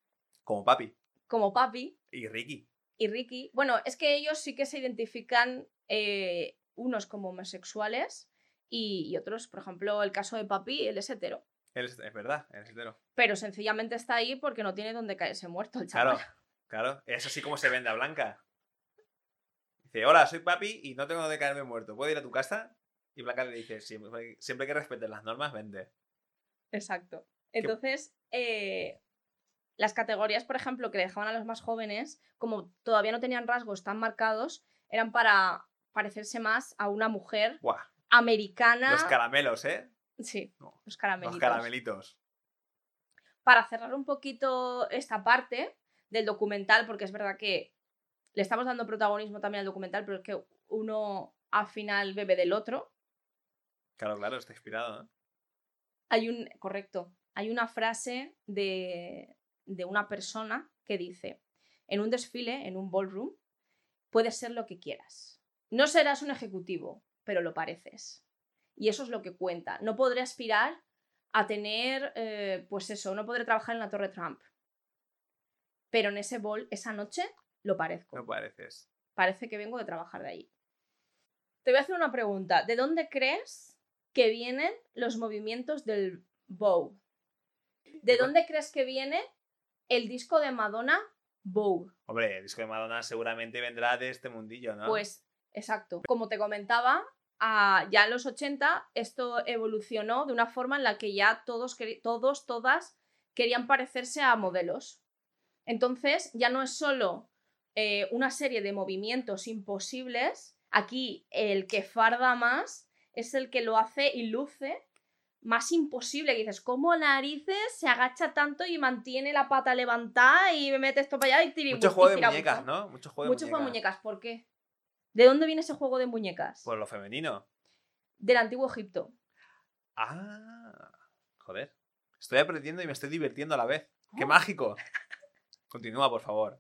Como papi. como Papi Y Ricky. y Ricky. Bueno, es que ellos sí que se identifican eh, unos como homosexuales y, y otros, por ejemplo, el caso de Papi, él es hetero. Él es, es verdad, él es hetero. Pero sencillamente está ahí porque no tiene donde caerse muerto el Claro, chaval. claro. Es así como se vende a Blanca. Dice, hola, soy papi y no tengo donde caerme muerto. ¿Puedo ir a tu casa? Y Blanca le dice, siempre, siempre que respetes las normas, vende. Exacto. Entonces, eh, las categorías, por ejemplo, que le dejaban a los más jóvenes, como todavía no tenían rasgos tan marcados, eran para parecerse más a una mujer Buah, americana. los caramelos, ¿eh? Sí, No, los caramelitos. Los caramelitos. para cerrar un poquito esta parte del documental, porque es verdad que le estamos dando protagonismo también al documental, pero es que uno al final bebe del otro. Claro, claro, está inspirado, ¿no? Hay un, correcto, hay una frase de, de una persona que dice, en un desfile, en un ballroom, puedes ser lo que quieras. No serás un ejecutivo, pero lo pareces. Y eso es lo que cuenta. No podré aspirar a tener, eh, pues eso, no podré trabajar en la Torre Trump. Pero en ese ball, esa noche, lo parezco. No pareces. Parece que vengo de trabajar de ahí. Te voy a hacer una pregunta. ¿De dónde crees que vienen los movimientos del bow? ¿De dónde crees que viene el disco de Madonna Bow? Hombre, el disco de Madonna seguramente vendrá de este mundillo, ¿no? Pues, exacto. Como te comentaba, ya en los 80 esto evolucionó de una forma en la que ya todos, todos todas querían parecerse a modelos. Entonces, ya no es solo eh, una serie de movimientos imposibles. Aquí el que farda más es el que lo hace y luce más imposible. Que dices, ¿cómo narices se agacha tanto y mantiene la pata levantada y me mete esto para allá y tira Mucho juego de muñecas, ¿no? Mucho juego de Mucho juego de muñecas. muñecas. ¿Por qué? ¿De dónde viene ese juego de muñecas? Por lo femenino. Del antiguo Egipto. Ah, joder. Estoy aprendiendo y me estoy divirtiendo a la vez. ¡Qué Oh. mágico! Continúa, por favor.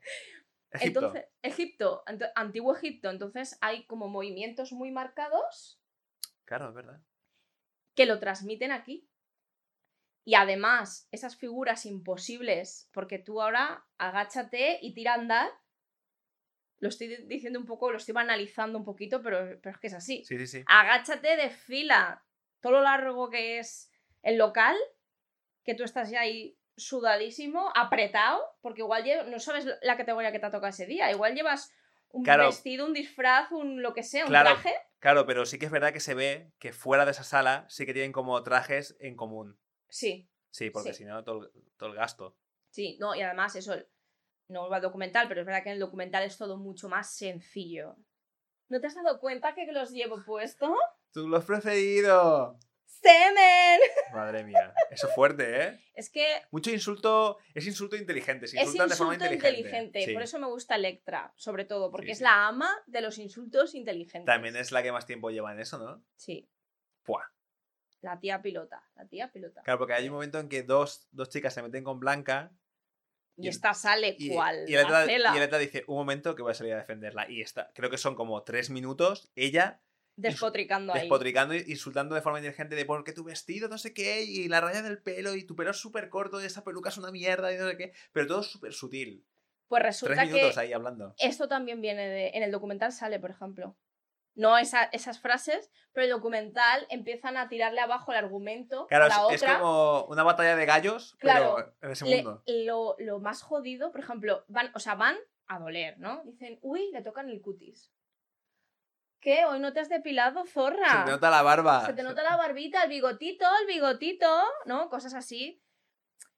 Egipto. Entonces, Egipto, antiguo Egipto, entonces hay como movimientos muy marcados Claro, es verdad. que lo transmiten aquí. Y además, esas figuras imposibles, porque tú ahora agáchate y tira a andar. Lo estoy di- diciendo un poco, lo estoy banalizando un poquito, pero, pero es que es así. Sí, sí, sí. Agáchate de fila. Todo lo largo que es el local, que tú estás ya ahí sudadísimo, apretado, porque igual no sabes la categoría que te ha tocado ese día. Igual llevas un Claro. vestido, un disfraz, un lo que sea, un Claro. traje. Claro, pero sí que es verdad que se ve que fuera de esa sala sí que tienen como trajes en común. Sí. Sí, porque Sí. si no, todo, el- todo el gasto. Sí, no, y además eso, no va al documental, pero es verdad que en el documental es todo mucho más sencillo. ¿No te has dado cuenta que los llevo puesto? ¡Tú lo has preferido! ¡Semen! Madre mía, eso es fuerte, ¿eh? Es que Mucho insulto, es insulto inteligente, se es insultan de forma insulto inteligente. inteligente. Sí. Por eso me gusta Electra, sobre todo, porque Sí, es sí. la ama de los insultos inteligentes. También es la que más tiempo lleva en eso, ¿no? Sí, Buah. la tía pilota, la tía pilota. Claro, porque hay un momento en que dos, dos chicas se meten con Blanca Y esta sale y, cual. y, Electra dice, un momento que voy a salir a defenderla. Y está, creo que son como tres minutos, ella despotricando ahí. despotricando e insultando de forma inteligente de por qué tu vestido, no sé qué, y la raya del pelo, y tu pelo es súper corto, y esa peluca es una mierda, y no sé qué. Pero todo súper sutil. Pues Tres resulta minutos que ahí hablando. esto también viene de. En el documental sale, por ejemplo. No esa- esas frases, pero el documental empiezan a tirarle abajo el argumento Claro, a la es, como una batalla de gallos, Claro, pero en ese Le- mundo. lo, lo más jodido, por ejemplo, van, o sea, van a doler, ¿no? Dicen, uy, le tocan el cutis. ¿Qué? ¿Hoy no te has depilado, zorra? Se te nota la barba. Se te nota la barbita, el bigotito, el bigotito, ¿no? Cosas así.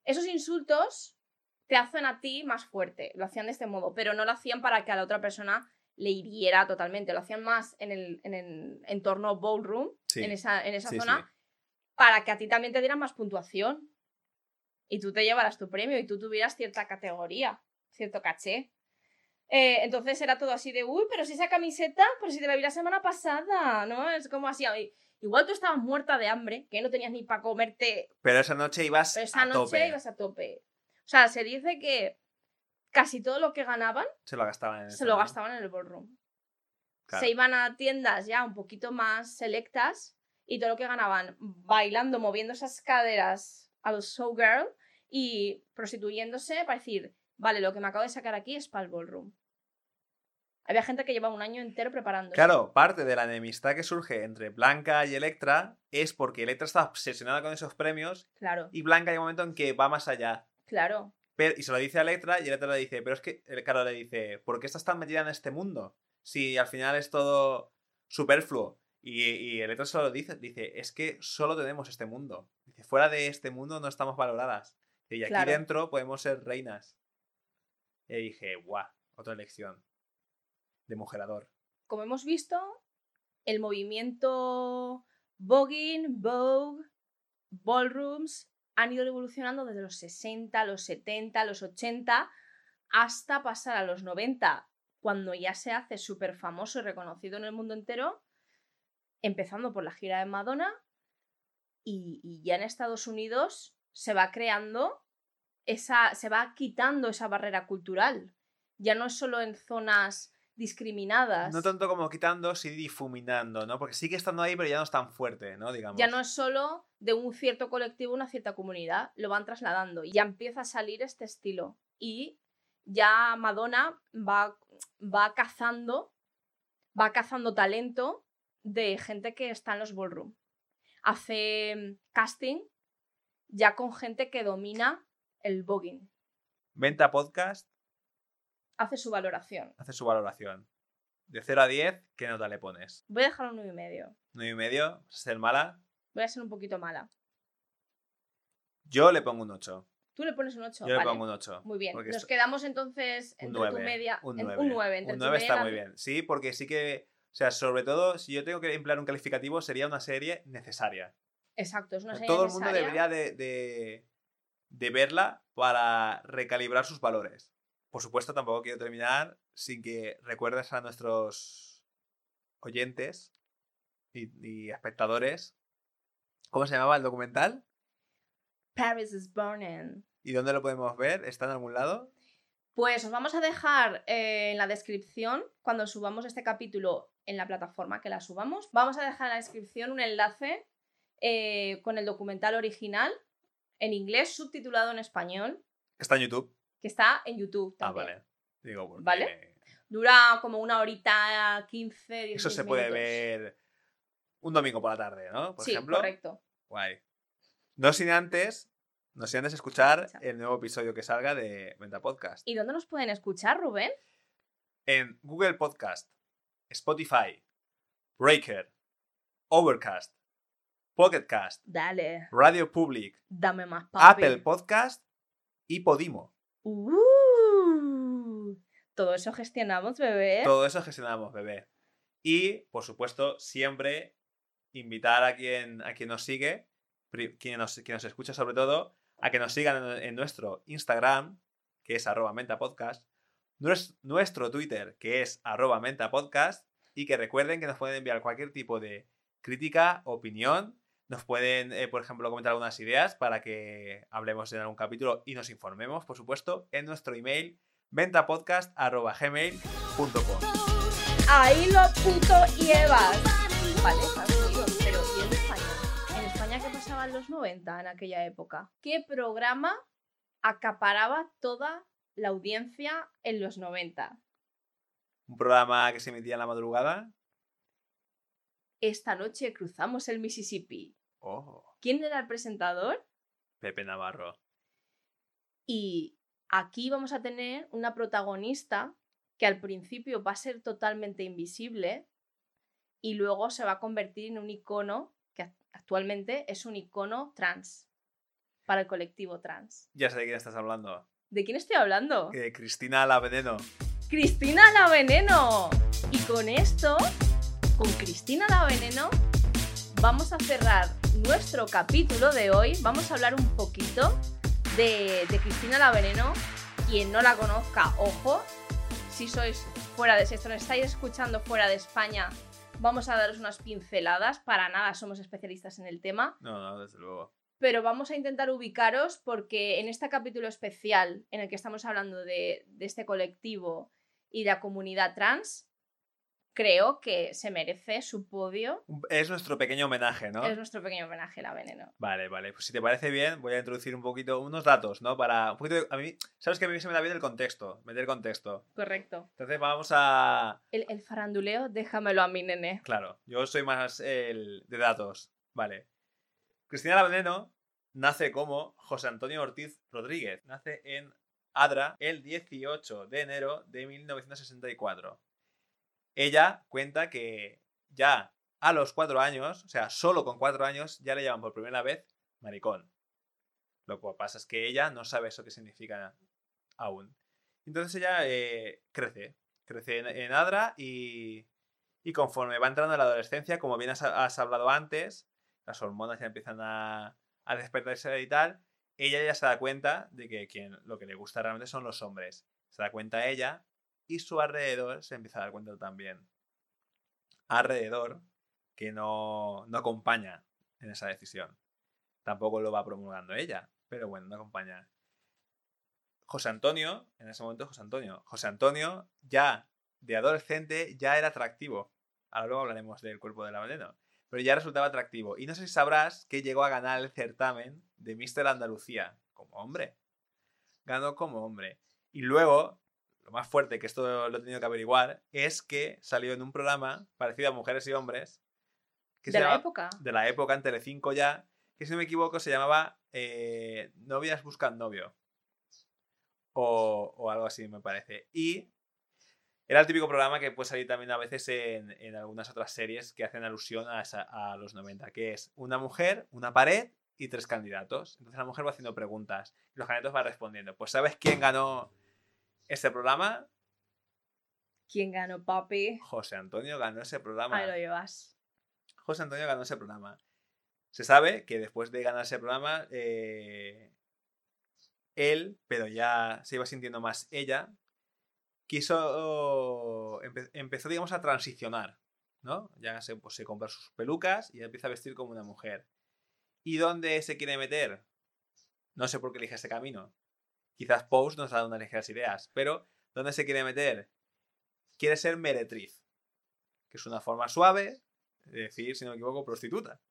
Esos insultos te hacen a ti más fuerte. Lo hacían de este modo, pero no lo hacían para que a la otra persona le hiriera totalmente. Lo hacían más en el, en el entorno ballroom, Sí. en esa, en esa Sí, zona, sí. para que a ti también te dieran más puntuación. Y tú te llevaras tu premio y tú tuvieras cierta categoría, cierto caché. Eh, entonces era todo así de, uy, pero si esa camiseta, pero si te la vi la semana pasada, ¿no? Es como así. Igual tú estabas muerta de hambre, que no tenías ni para comerte, Pero esa noche ibas pero esa a noche tope. ibas a tope. O sea, se dice que casi todo lo que ganaban Se lo gastaban en se eso, lo gastaban en el ballroom. Claro. Se iban a tiendas ya un poquito más selectas y todo lo que ganaban bailando, moviendo esas caderas a los showgirl y prostituyéndose para decir, vale, lo que me acabo de sacar aquí es para el ballroom. Había gente que llevaba un año entero preparándose. Claro, parte de la enemistad que surge entre Blanca y Electra es porque Electra está obsesionada con esos premios Claro, y Blanca hay un momento en que va más allá. claro. Pero- y se lo dice a Electra y Electra le dice, pero es que, el Caro le dice, ¿por qué estás tan metida en este mundo? Si al final es todo superfluo. Y, y Electra solo dice, dice, es que solo tenemos este mundo. Dice, fuera de este mundo no estamos valoradas. Y aquí Claro. dentro podemos ser reinas. Y dije, guau, otra lección de mujerador. Como hemos visto, el movimiento voguing, vogue, ballrooms han ido evolucionando desde los 60, los 70, los 80, hasta pasar a los 90, cuando ya se hace súper famoso y reconocido en el mundo entero, empezando por la gira de Madonna, y, y ya en Estados Unidos se va creando esa, se va quitando esa barrera cultural. Ya no es solo en zonas discriminadas. No tanto como quitando, sí difuminando, ¿no? Porque sigue estando ahí, pero ya no es tan fuerte, ¿no? Digamos. Ya no es solo de un cierto colectivo, una cierta comunidad, lo van trasladando. Y ya empieza a salir este estilo. Y ya Madonna va, va cazando, va cazando talento de gente que está en los ballroom. Hace casting ya con gente que domina el voguing. Venta podcast, Hace su valoración. hace su valoración. De 0 a 10, ¿qué nota le pones? Voy a dejar un 9 y medio. 9 y medio, ¿Vas a ser mala. Voy a ser un poquito mala. Yo le pongo un 8. Tú le pones un 8. Yo le pongo un 8. Muy bien. Nos esto- quedamos entonces Un entre 9. tu media. Un en- 9. Un 9. entre Un tu 9 media y está la muy bien. Sí, porque sí que. O sea, sobre todo, si yo tengo que emplear un calificativo, sería una serie necesaria. Exacto, es una serie Todo el mundo necesaria. debería de, de, de verla para recalibrar sus valores. Por supuesto, tampoco quiero terminar sin que recuerdes a nuestros oyentes y, y espectadores. ¿Cómo se llamaba el documental? Paris is burning. ¿Y dónde lo podemos ver? ¿Está en algún lado? Pues os vamos a dejar eh, en la descripción, cuando subamos este capítulo en la plataforma que la subamos, vamos a dejar en la descripción un enlace eh, con el documental original en inglés, subtitulado en español, Está en YouTube. Que está en YouTube. Ah, también. vale. Digo, porque ¿Vale? Dura como una horita, 15, 16 Eso se puede minutos. ver un domingo por la tarde, ¿no? Por sí, ejemplo. correcto. Guay. No sin antes, no sin antes escuchar Escucha. el nuevo episodio que salga de Venta Podcast. ¿Y dónde nos pueden escuchar, Rubén? En Google Podcast, Spotify, Breaker, Overcast, Pocketcast, Dale, Radio Public, dame más papi. Apple Podcast y Podimo. Uh, todo eso gestionamos, bebé. Todo eso gestionamos, bebé. Y, por supuesto, siempre invitar a quien, a quien nos sigue, quien nos, quien nos escucha sobre todo, a que nos sigan en, en nuestro Instagram, que es arroba mentapodcast, nues- nuestro Twitter, que es arroba mentapodcast, y que recuerden que nos pueden enviar cualquier tipo de crítica, opinión, nos pueden, eh, por ejemplo, comentar algunas ideas para que hablemos en algún capítulo y nos informemos, por supuesto, en nuestro email mentapodcast.gmail.com Ahí lo puto llevas. Vale, pero ¿y en España? ¿En España qué pasaba en los 90 en aquella época? ¿Qué programa acaparaba toda la audiencia en los 90? Un programa que se emitía en la madrugada. Esta noche cruzamos el Mississippi. Oh, ¿Quién era el presentador? Pepe Navarro. Y aquí vamos a tener una protagonista que al principio va a ser totalmente invisible y luego se va a convertir en un icono que ac- actualmente es un icono trans para el colectivo trans. Ya sé de quién estás hablando. ¿De quién estoy hablando? Que Cristina La Veneno. Cristina la Veneno. Y con esto, con Cristina la Veneno, vamos a cerrar nuestro capítulo de hoy. Vamos a hablar un poquito de, de Cristina la Veneno. Quien no la conozca, ojo, si sois fuera de, si esto nos estáis escuchando fuera de España, vamos a daros unas pinceladas. Para nada somos especialistas en el tema No, no, desde luego. pero vamos a intentar ubicaros porque en este capítulo especial en el que estamos hablando de, de este colectivo y de la comunidad trans, creo que se merece su podio. Es nuestro pequeño homenaje, ¿no? Es nuestro pequeño homenaje la veneno. Vale, vale. Pues si te parece bien, voy a introducir un poquito, unos datos, ¿no? Para. Un poquito de- a mí, ¿sabes que a mí se me da bien el contexto? Meter contexto. Correcto. Entonces vamos a. El, el faranduleo, déjamelo a mi nene. Claro, yo soy más el de datos. Vale. Cristina La Veneno nace como José Antonio Ortiz Rodríguez. Nace en Adra el 18 de enero de 1964. Ella cuenta que ya a los cuatro años, o sea, solo con cuatro años, ya le llaman por primera vez maricón. Lo que pasa es que ella no sabe eso que significa aún. Entonces ella eh, crece, crece en, Adra y, y conforme va entrando en la adolescencia, como bien has, has hablado antes, las hormonas ya empiezan a, a despertarse y tal, ella ya se da cuenta de que quien, lo que le gusta realmente son los hombres. Se da cuenta ella y su alrededor se empieza a dar cuenta también. Alrededor que no, no acompaña en esa decisión. Tampoco lo va promulgando ella, pero bueno, no acompaña. José Antonio, en ese momento José Antonio, José Antonio ya de adolescente ya era atractivo. Ahora luego hablaremos del cuerpo de la veneno. Pero ya resultaba atractivo. Y no sé si sabrás que llegó a ganar el certamen de Mister Andalucía como hombre. Ganó como hombre. Y luego, lo más fuerte, que esto lo he tenido que averiguar, es que salió en un programa parecido a Mujeres y Hombres. Que De se la llama- época. de la época en Telecinco ya, que si no me equivoco se llamaba eh, Novias buscan novio. O, o algo así, me parece. Y era el típico programa que puede salir también a veces en, en algunas otras series que hacen alusión a, esa- a los 90, que es una mujer, una pared y tres candidatos. Entonces la mujer va haciendo preguntas y los candidatos van respondiendo. Pues ¿sabes quién ganó este programa? ¿Quién ganó, papi? José Antonio ganó ese programa. Ahí lo llevas. José Antonio ganó ese programa. Se sabe que después de ganar ese programa, eh, él, pero ya se iba sintiendo más ella, quiso. empe- empezó, digamos, a transicionar, ¿no? Ya se, pues, se compra sus pelucas y ya empieza a vestir como una mujer. ¿Y dónde se quiere meter? No sé por qué elige ese camino. Quizás Pose nos ha dado unas ligeras ideas, pero ¿dónde se quiere meter? Quiere ser meretriz, que es una forma suave de decir, si no me equivoco, prostituta.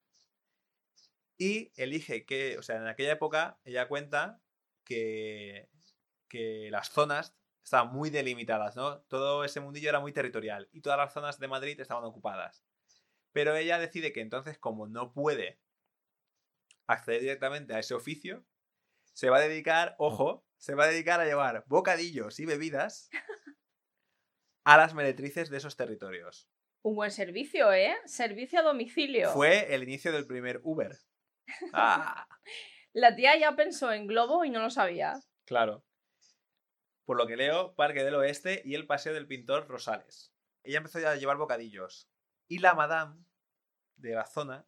Y elige que, o sea, en aquella época ella cuenta que, que las zonas estaban muy delimitadas, ¿no? Todo ese mundillo era muy territorial y todas las zonas de Madrid estaban ocupadas. Pero ella decide que entonces, como no puede acceder directamente a ese oficio, se va a dedicar, ojo, se va a dedicar a llevar bocadillos y bebidas a las meretrices de esos territorios. Un buen servicio, ¿eh? Servicio a domicilio. Fue el inicio del primer Uber. ¡Ah! La tía ya pensó en globo y no lo sabía. Claro. Por lo que leo, Parque del Oeste y el Paseo del Pintor Rosales. Ella empezó ya a llevar bocadillos. Y la madame de la zona,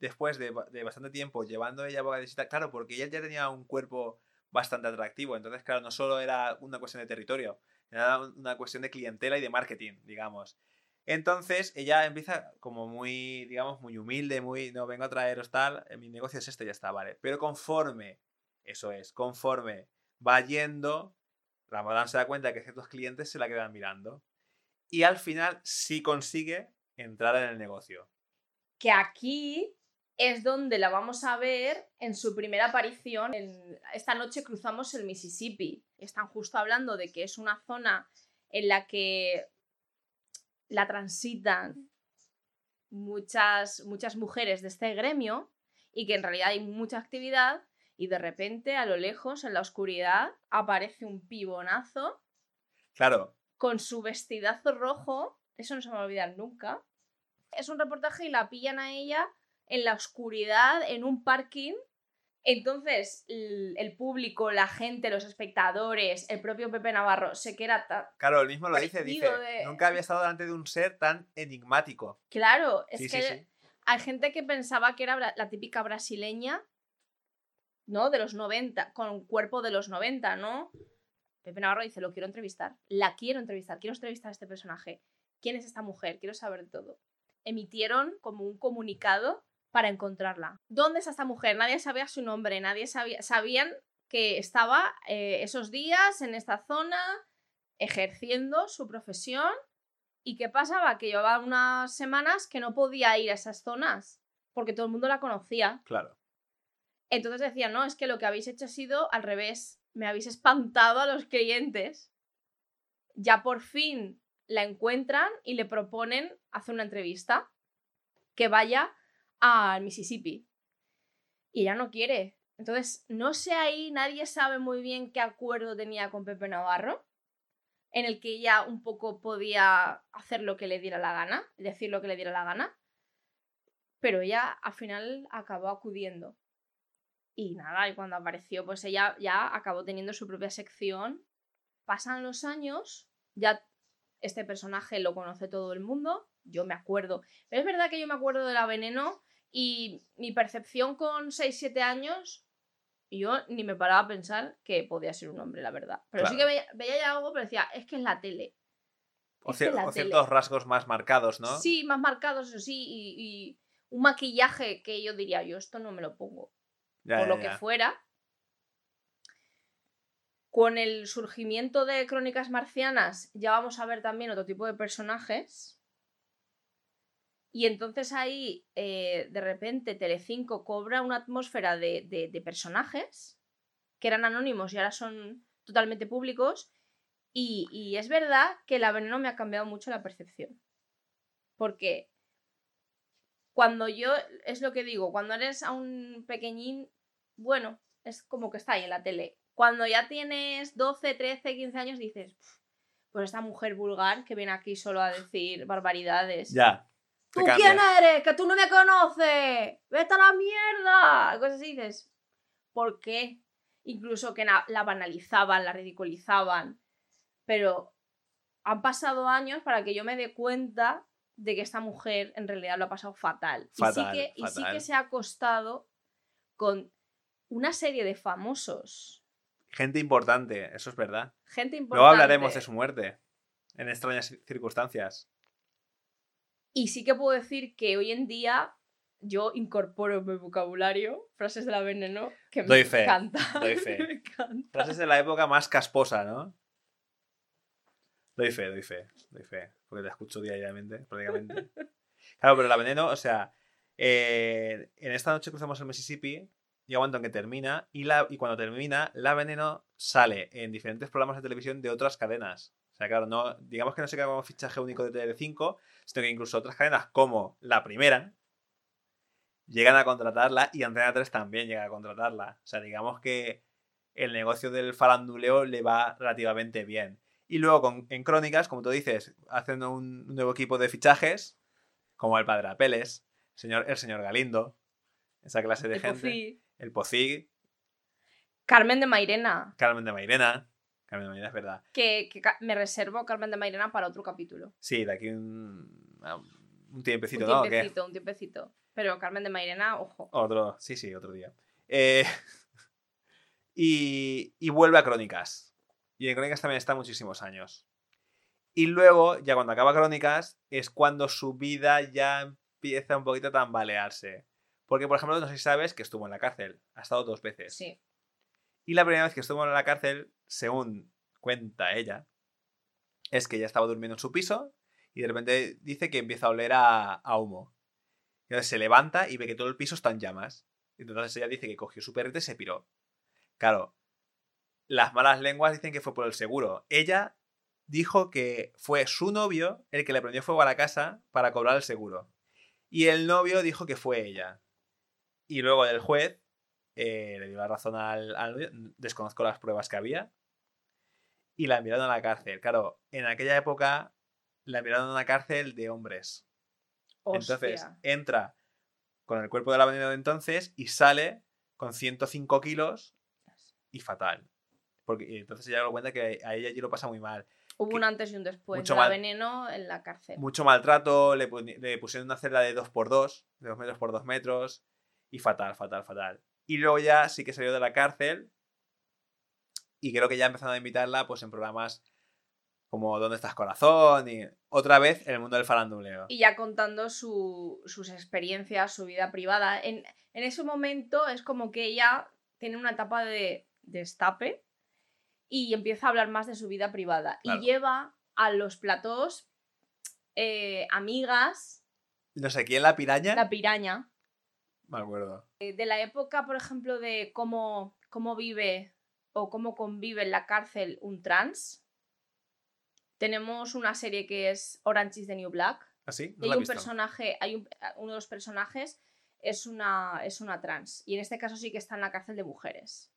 después de, ba- de bastante tiempo llevando ella y tal, claro, porque ella ya tenía un cuerpo bastante atractivo. Entonces, claro, no solo era una cuestión de territorio, era una cuestión de clientela y de marketing, digamos. Entonces, ella empieza como muy, digamos, muy humilde, muy, no, vengo a traeros tal, eh, mi negocio es este, ya está, vale. Pero conforme, eso es, conforme va yendo, la madame se da cuenta que ciertos clientes se la quedan mirando. Y al final sí consigue entrar en el negocio. Que aquí es donde la vamos a ver en su primera aparición. En- esta noche cruzamos el Mississippi. Están justo hablando de que es una zona en la que la transitan muchas, muchas mujeres de este gremio y que en realidad hay mucha actividad y de repente a lo lejos, en la oscuridad, aparece un pibonazo Claro, con su vestidazo rojo, eso no se me va a olvidar nunca. Es un reportaje y la pillan a ella en la oscuridad, en un parking. Entonces, el, el público, la gente, los espectadores, el propio Pepe Navarro se queda ta- claro, el mismo lo dice, dice, de- nunca había estado delante de un ser tan enigmático. Claro, es Sí, que sí, sí. hay gente que pensaba que era la típica brasileña, ¿no? De los 90, con cuerpo de los 90, ¿no? Pepe Navarro dice, lo quiero entrevistar, la quiero entrevistar, quiero entrevistar a este personaje. ¿Quién es esta mujer? Quiero saber todo. Emitieron como un comunicado para encontrarla. ¿Dónde está esta mujer? Nadie sabía su nombre, nadie sabía, sabían que estaba eh, esos días en esta zona ejerciendo su profesión ¿Y qué pasaba? Que llevaba unas semanas que no podía ir a esas zonas porque todo el mundo la conocía. Claro. Entonces decían, no, es que lo que habéis hecho ha sido al revés. Me habéis espantado a los clientes. Ya por fin la encuentran y le proponen hacer una entrevista que vaya al Mississippi. Y ella no quiere. Entonces, no sé ahí, nadie sabe muy bien qué acuerdo tenía con Pepe Navarro en el que ella un poco podía hacer lo que le diera la gana, decir lo que le diera la gana, pero ella al final acabó acudiendo. Y nada, y cuando apareció, pues ella ya acabó teniendo su propia sección. Pasan los años, ya este personaje lo conoce todo el mundo, yo me acuerdo. Pero es verdad que yo me acuerdo de la veneno y mi percepción con 6-7 años, yo ni me paraba a pensar que podía ser un hombre, la verdad. Pero sí que veía, veía ya algo, pero decía, es que es la tele. O, Es que cier- la o tele. ciertos rasgos más marcados, ¿no? Sí, más marcados, eso sí, y, y un maquillaje que yo diría, yo esto no me lo pongo Ya, por ya, lo ya. que fuera. Con el surgimiento de Crónicas Marcianas ya vamos a ver también otro tipo de personajes. Y entonces ahí, eh, de repente, Telecinco cobra una atmósfera de, de- personajes que eran anónimos y ahora son totalmente públicos. Y, y es verdad que la veneno me ha cambiado mucho la percepción. Porque cuando yo, es lo que digo, cuando eres a un pequeñín, bueno, es como que está ahí en la tele. Cuando ya tienes 12, 13, 15 años dices, "Pf, pues esta mujer vulgar que viene aquí solo a decir barbaridades. Ya. ¿Tú quién eres? Que tú no me conoces. Vete a la mierda. Cosas así dices. ¿Por qué? Incluso que la banalizaban, la ridiculizaban. Pero han pasado años para que yo me dé cuenta de que esta mujer en realidad lo ha pasado fatal. Fatal, y, sí que, y sí fatal. que se ha acostado con una serie de famosos. Gente importante, eso es verdad. Gente importante. Luego hablaremos de su muerte. En extrañas circunstancias. Y sí que puedo decir que hoy en día yo incorporo en mi vocabulario frases de la veneno que Doy me fe, encanta. doy fe. me encanta. Frases de la época más casposa, ¿no? Doy fe, doy fe, doy fe. Porque la escucho diariamente, prácticamente. Claro, pero la veneno, o sea, eh, en esta noche cruzamos el Mississippi, un momento en que termina, y, la, y cuando termina, la veneno sale en diferentes programas de televisión de otras cadenas. O sea, claro, no, digamos que no se queda como fichaje único de Tele5, sino que incluso otras cadenas como la primera llegan a contratarla y Antena 3 también llega a contratarla. O sea, digamos que el negocio del faranduleo le va relativamente bien. Y luego con- en Crónicas, como tú dices, hacen un nuevo equipo de fichajes, como el Padre Apeles, señor, el señor Galindo, esa clase de El gente. Pocí. El Pocig. Carmen de Mairena. Carmen de Mairena. Carmen de Mairena es verdad. Que, me reservo Carmen de Mairena para otro capítulo. Sí, de aquí un, un tiempecito, Un tiempecito, un tiempecito. Pero Carmen de Mairena, ojo. Otro, sí, sí, otro día. Eh, y, y vuelve a Crónicas. Y en Crónicas también está muchísimos años. Y luego, ya cuando acaba Crónicas, es cuando su vida ya empieza un poquito a tambalearse. Porque, por ejemplo, no sé si sabes que estuvo en la cárcel. Ha estado dos veces. Sí. Y la primera vez que estuvo en la cárcel, según cuenta ella, es que ella estaba durmiendo en su piso y de repente dice que empieza a oler a, humo. Entonces se levanta y ve que todo el piso está en llamas. Y entonces ella dice que cogió su perrete y se piró. Claro, las malas lenguas dicen que fue por el seguro. Ella dijo que fue su novio el que le prendió fuego a la casa para cobrar el seguro. Y el novio dijo que fue ella. Y luego el juez eh, le dio la razón al, al. Desconozco las pruebas que había. Y la enviaron a la cárcel. Claro, en aquella época la enviaron a una cárcel de hombres. Entonces entra con el cuerpo de la veneno de entonces y sale con 105 kilos y fatal. Porque entonces ella lo cuenta que a ella allí lo pasa muy mal. Hubo un antes y un después. mucho de la mal- veneno en la cárcel. Mucho maltrato, le, le pusieron una celda de 2x2, de 2 metros por 2 metros, y fatal, fatal, fatal. Y luego ya sí que salió de la cárcel y creo que ya empezaron a invitarla pues en programas como ¿Dónde estás corazón? y otra vez en el mundo del faranduleo. Y ya contando su- sus experiencias, su vida privada. En, en ese momento es como que ella tiene una etapa de destape y empieza a hablar más de su vida privada. Claro. Y lleva a los platós eh, amigas, No sé, ¿quién la piraña? la piraña, Me acuerdo. eh, de la época, por ejemplo, de cómo, cómo vive o cómo convive en la cárcel un trans. Tenemos una serie que es Orange is the New Black. ¿Así? Y No hay un visto. personaje, hay un- uno de los personajes es una, es una trans. Y en este caso sí que está en la cárcel de mujeres.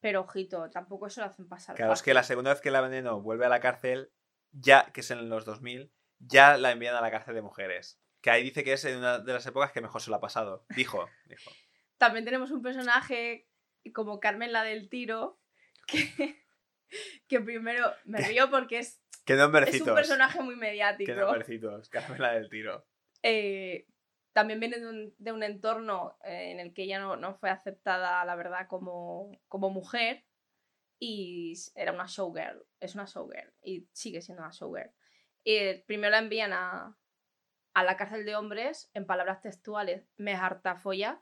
Pero ojito, tampoco eso lo hacen pasar. Claro, es que la segunda vez que la veneno vuelve a la cárcel, ya, que es en los 2000, ya la envían a la cárcel de mujeres. Que ahí dice que es una de las épocas que mejor se lo ha pasado. Dijo, dijo. También tenemos un personaje como Carmen la del tiro, que, que primero me río porque es, ¿Qué es un personaje muy ¿Qué mediático. nombrecitos? Carmela del tiro. Eh, también viene de un, de un entorno eh, en el que ella no, no fue aceptada, la verdad, como, como mujer. Y era una showgirl. Es una showgirl. Y sigue siendo una showgirl. Y primero la envían a, a la cárcel de hombres, en palabras textuales, me harta folla.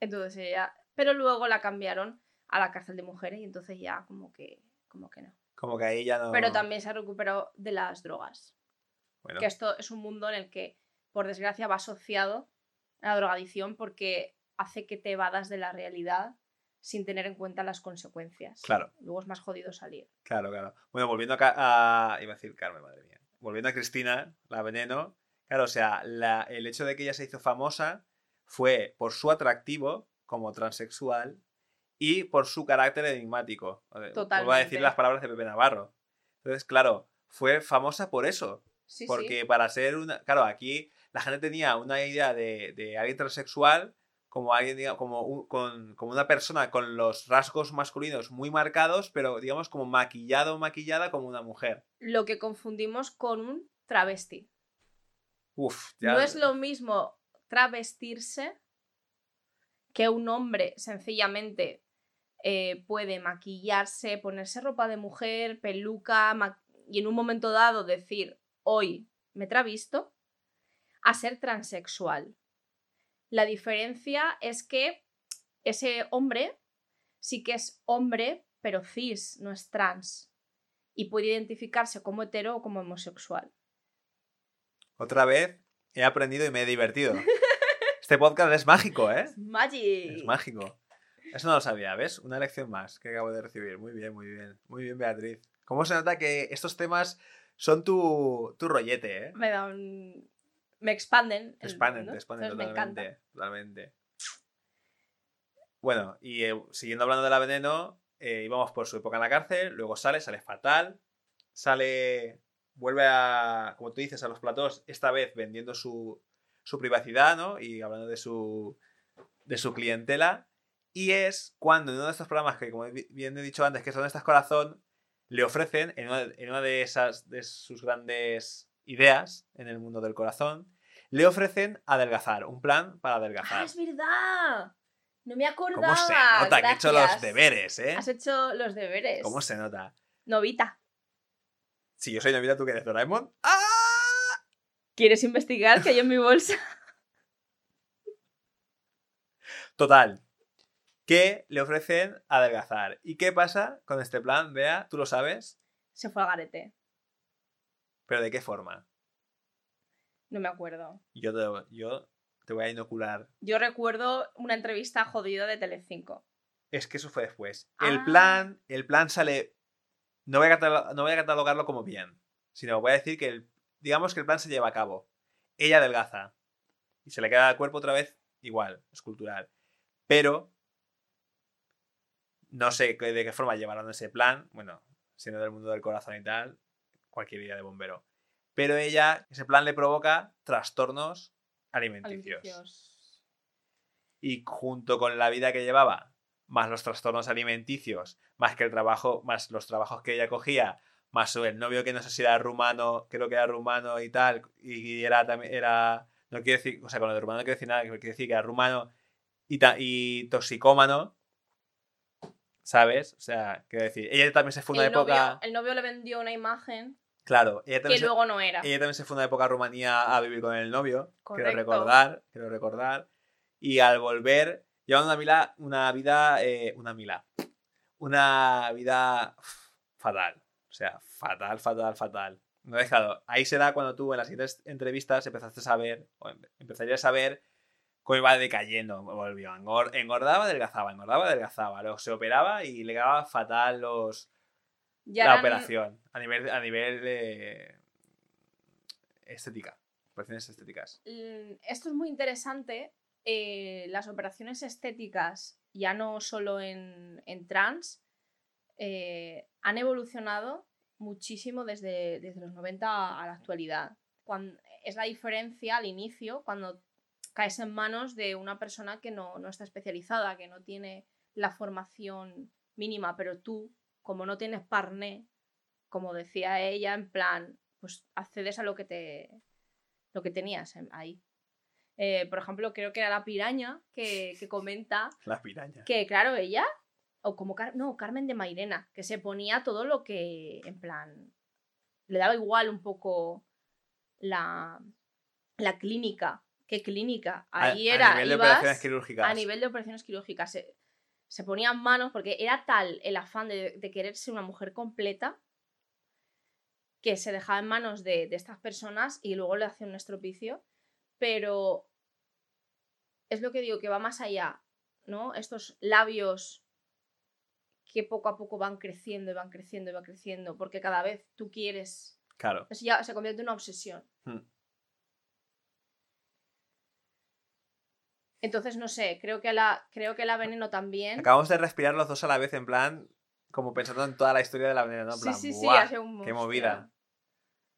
Entonces ella. Pero luego la cambiaron a la cárcel de mujeres y entonces ya como que, como que no. Como que ahí ya no. Pero también se recuperó de las drogas Bueno, que esto es un mundo en el que, por desgracia, va asociado a la drogadicción porque hace que te evadas de la realidad sin tener en cuenta las consecuencias. Claro. Luego es más jodido salir. claro, claro. Bueno, volviendo a, a- Iba a decir Carmen, madre mía. Volviendo a Cristina, la veneno. Claro, o sea, la- el hecho de que ella se hizo famosa fue por su atractivo como transexual y por su carácter enigmático. Vuelvo a decir Totalmente. las palabras de Pepe Navarro. Entonces, claro, fue famosa por eso. Sí, Porque sí. para ser una. Claro, aquí la gente tenía una idea de, de alguien transexual como alguien, como, un- con, como una persona con los rasgos masculinos muy marcados, pero digamos como maquillado o maquillada como una mujer. Lo que confundimos con un travesti. No es lo mismo travestirse que un hombre sencillamente eh, puede maquillarse, ponerse ropa de mujer, peluca, y en un momento dado decir, hoy me travisto, a ser transexual. La diferencia es que ese hombre sí que es hombre, pero cis, no es trans. Y puede identificarse como hetero o como homosexual. Otra vez he aprendido y me he divertido. Este podcast es mágico, ¿eh? Magic. Es mágico. Eso no lo sabía, ¿ves? Una lección más que acabo de recibir. Muy bien, muy bien. Muy bien, Beatriz. ¿Cómo se nota que estos temas son tu, tu rollete, eh? me da un... me expanden. Expanden, te expanden entonces me encanta. totalmente. Totalmente. Bueno, y eh, siguiendo hablando de la veneno, eh, íbamos por su época en la cárcel, luego sale, sale fatal, sale, vuelve a, como tú dices, a los platós, esta vez vendiendo su, su privacidad, ¿no? Y hablando de su, de su clientela. Y es cuando en uno de estos programas que, como bi- bien he dicho antes, que son estas corazón, le ofrecen, en una, en una de esas de sus grandes ideas en el mundo del corazón, le ofrecen adelgazar, un plan para ¡Ah, adelgazar. es verdad! No me acordaba. ¿Cómo se nota que he hecho los gracias. deberes, eh? Has hecho los deberes. ¿Cómo se nota? Novita. Si yo soy Novita, ¿tú que eres Doraemon? ¡Ah! ¿Quieres investigar que hay en mi bolsa? Total. Que le ofrecen adelgazar. ¿Y qué pasa con este plan? Vea, tú lo sabes, Se fue al garete. pero ¿de qué forma? No me acuerdo. Yo te, yo te voy a inocular. Yo recuerdo una entrevista jodida de Telecinco. Es que eso fue después. El Ah. plan, el plan sale. No voy, a catalo- no voy a catalogarlo como bien, sino voy a decir que el- digamos que el plan se lleva a cabo. Ella adelgaza y se le queda el cuerpo otra vez igual, escultural. Pero no sé de qué forma llevaron ese plan. Bueno, siendo del mundo del corazón y tal, cualquier idea de bombero. Pero ella, ese plan le provoca trastornos alimenticios. Alimenticios. Y junto con la vida que llevaba, más los trastornos alimenticios, más que el trabajo, más los trabajos que ella cogía, más el novio que no sé si era rumano, creo que era rumano y tal, y era también, era, no quiero decir, o sea, con lo de rumano no quiero decir nada, quiero decir que era rumano y, ta- y toxicómano, ¿sabes? O sea, quiero decir, ella también se fue una El época, novio, el novio le vendió una imagen claro, ella que también, se, luego no era. ella también se fue una época a Rumanía a vivir con el novio, quiero Correcto. recordar, quiero recordar, y al volver, llevando una, mila, una vida, eh, una mila, una vida fatal, o sea, fatal, fatal, fatal. No he dejado. Ahí será cuando tú en las siguientes entrevistas empezaste a saber, o empe- empezarías a ver cómo iba decayendo, volvió, engor- engordaba, adelgazaba, engordaba, adelgazaba, luego se operaba y le daba fatal los, Ya la operación a nivel, a nivel de estética, operaciones estéticas. Mm, Esto es muy interesante. Eh, las operaciones estéticas, ya no solo en, en trans, eh, han evolucionado muchísimo desde, desde los 90 a la actualidad. Cuando, es la diferencia al inicio cuando caes en manos de una persona que no, no está especializada, que no tiene la formación mínima, pero tú, como no tienes parné, como decía ella, en plan, pues accedes a lo que te lo que tenías en- ahí. Eh, por ejemplo, creo que era la piraña que, que comenta La piraña. que, claro, ella, o como, Car- no, Carmen de Mairena, que se ponía todo lo que, en plan, le daba igual un poco la, la clínica. ¿Qué clínica? A- Ahí a, era, nivel de operaciones quirúrgicas. a nivel de operaciones quirúrgicas. Se, se ponían manos porque era tal el afán de, de querer ser una mujer completa que se dejaba en manos de, de estas personas y luego le hacía un estropicio. Pero es lo que digo, que va más allá, ¿no? Estos labios que poco a poco van creciendo y van creciendo y van creciendo, porque cada vez tú quieres. Claro. Eso ya se convierte en una obsesión. Hmm. Entonces, no sé, creo que la, creo que la veneno también. Acabamos de respirar los dos a la vez en plan, como pensando en toda la historia de la veneno, ¿no? En sí, plan, sí, sí, "Buah, hace un qué movida.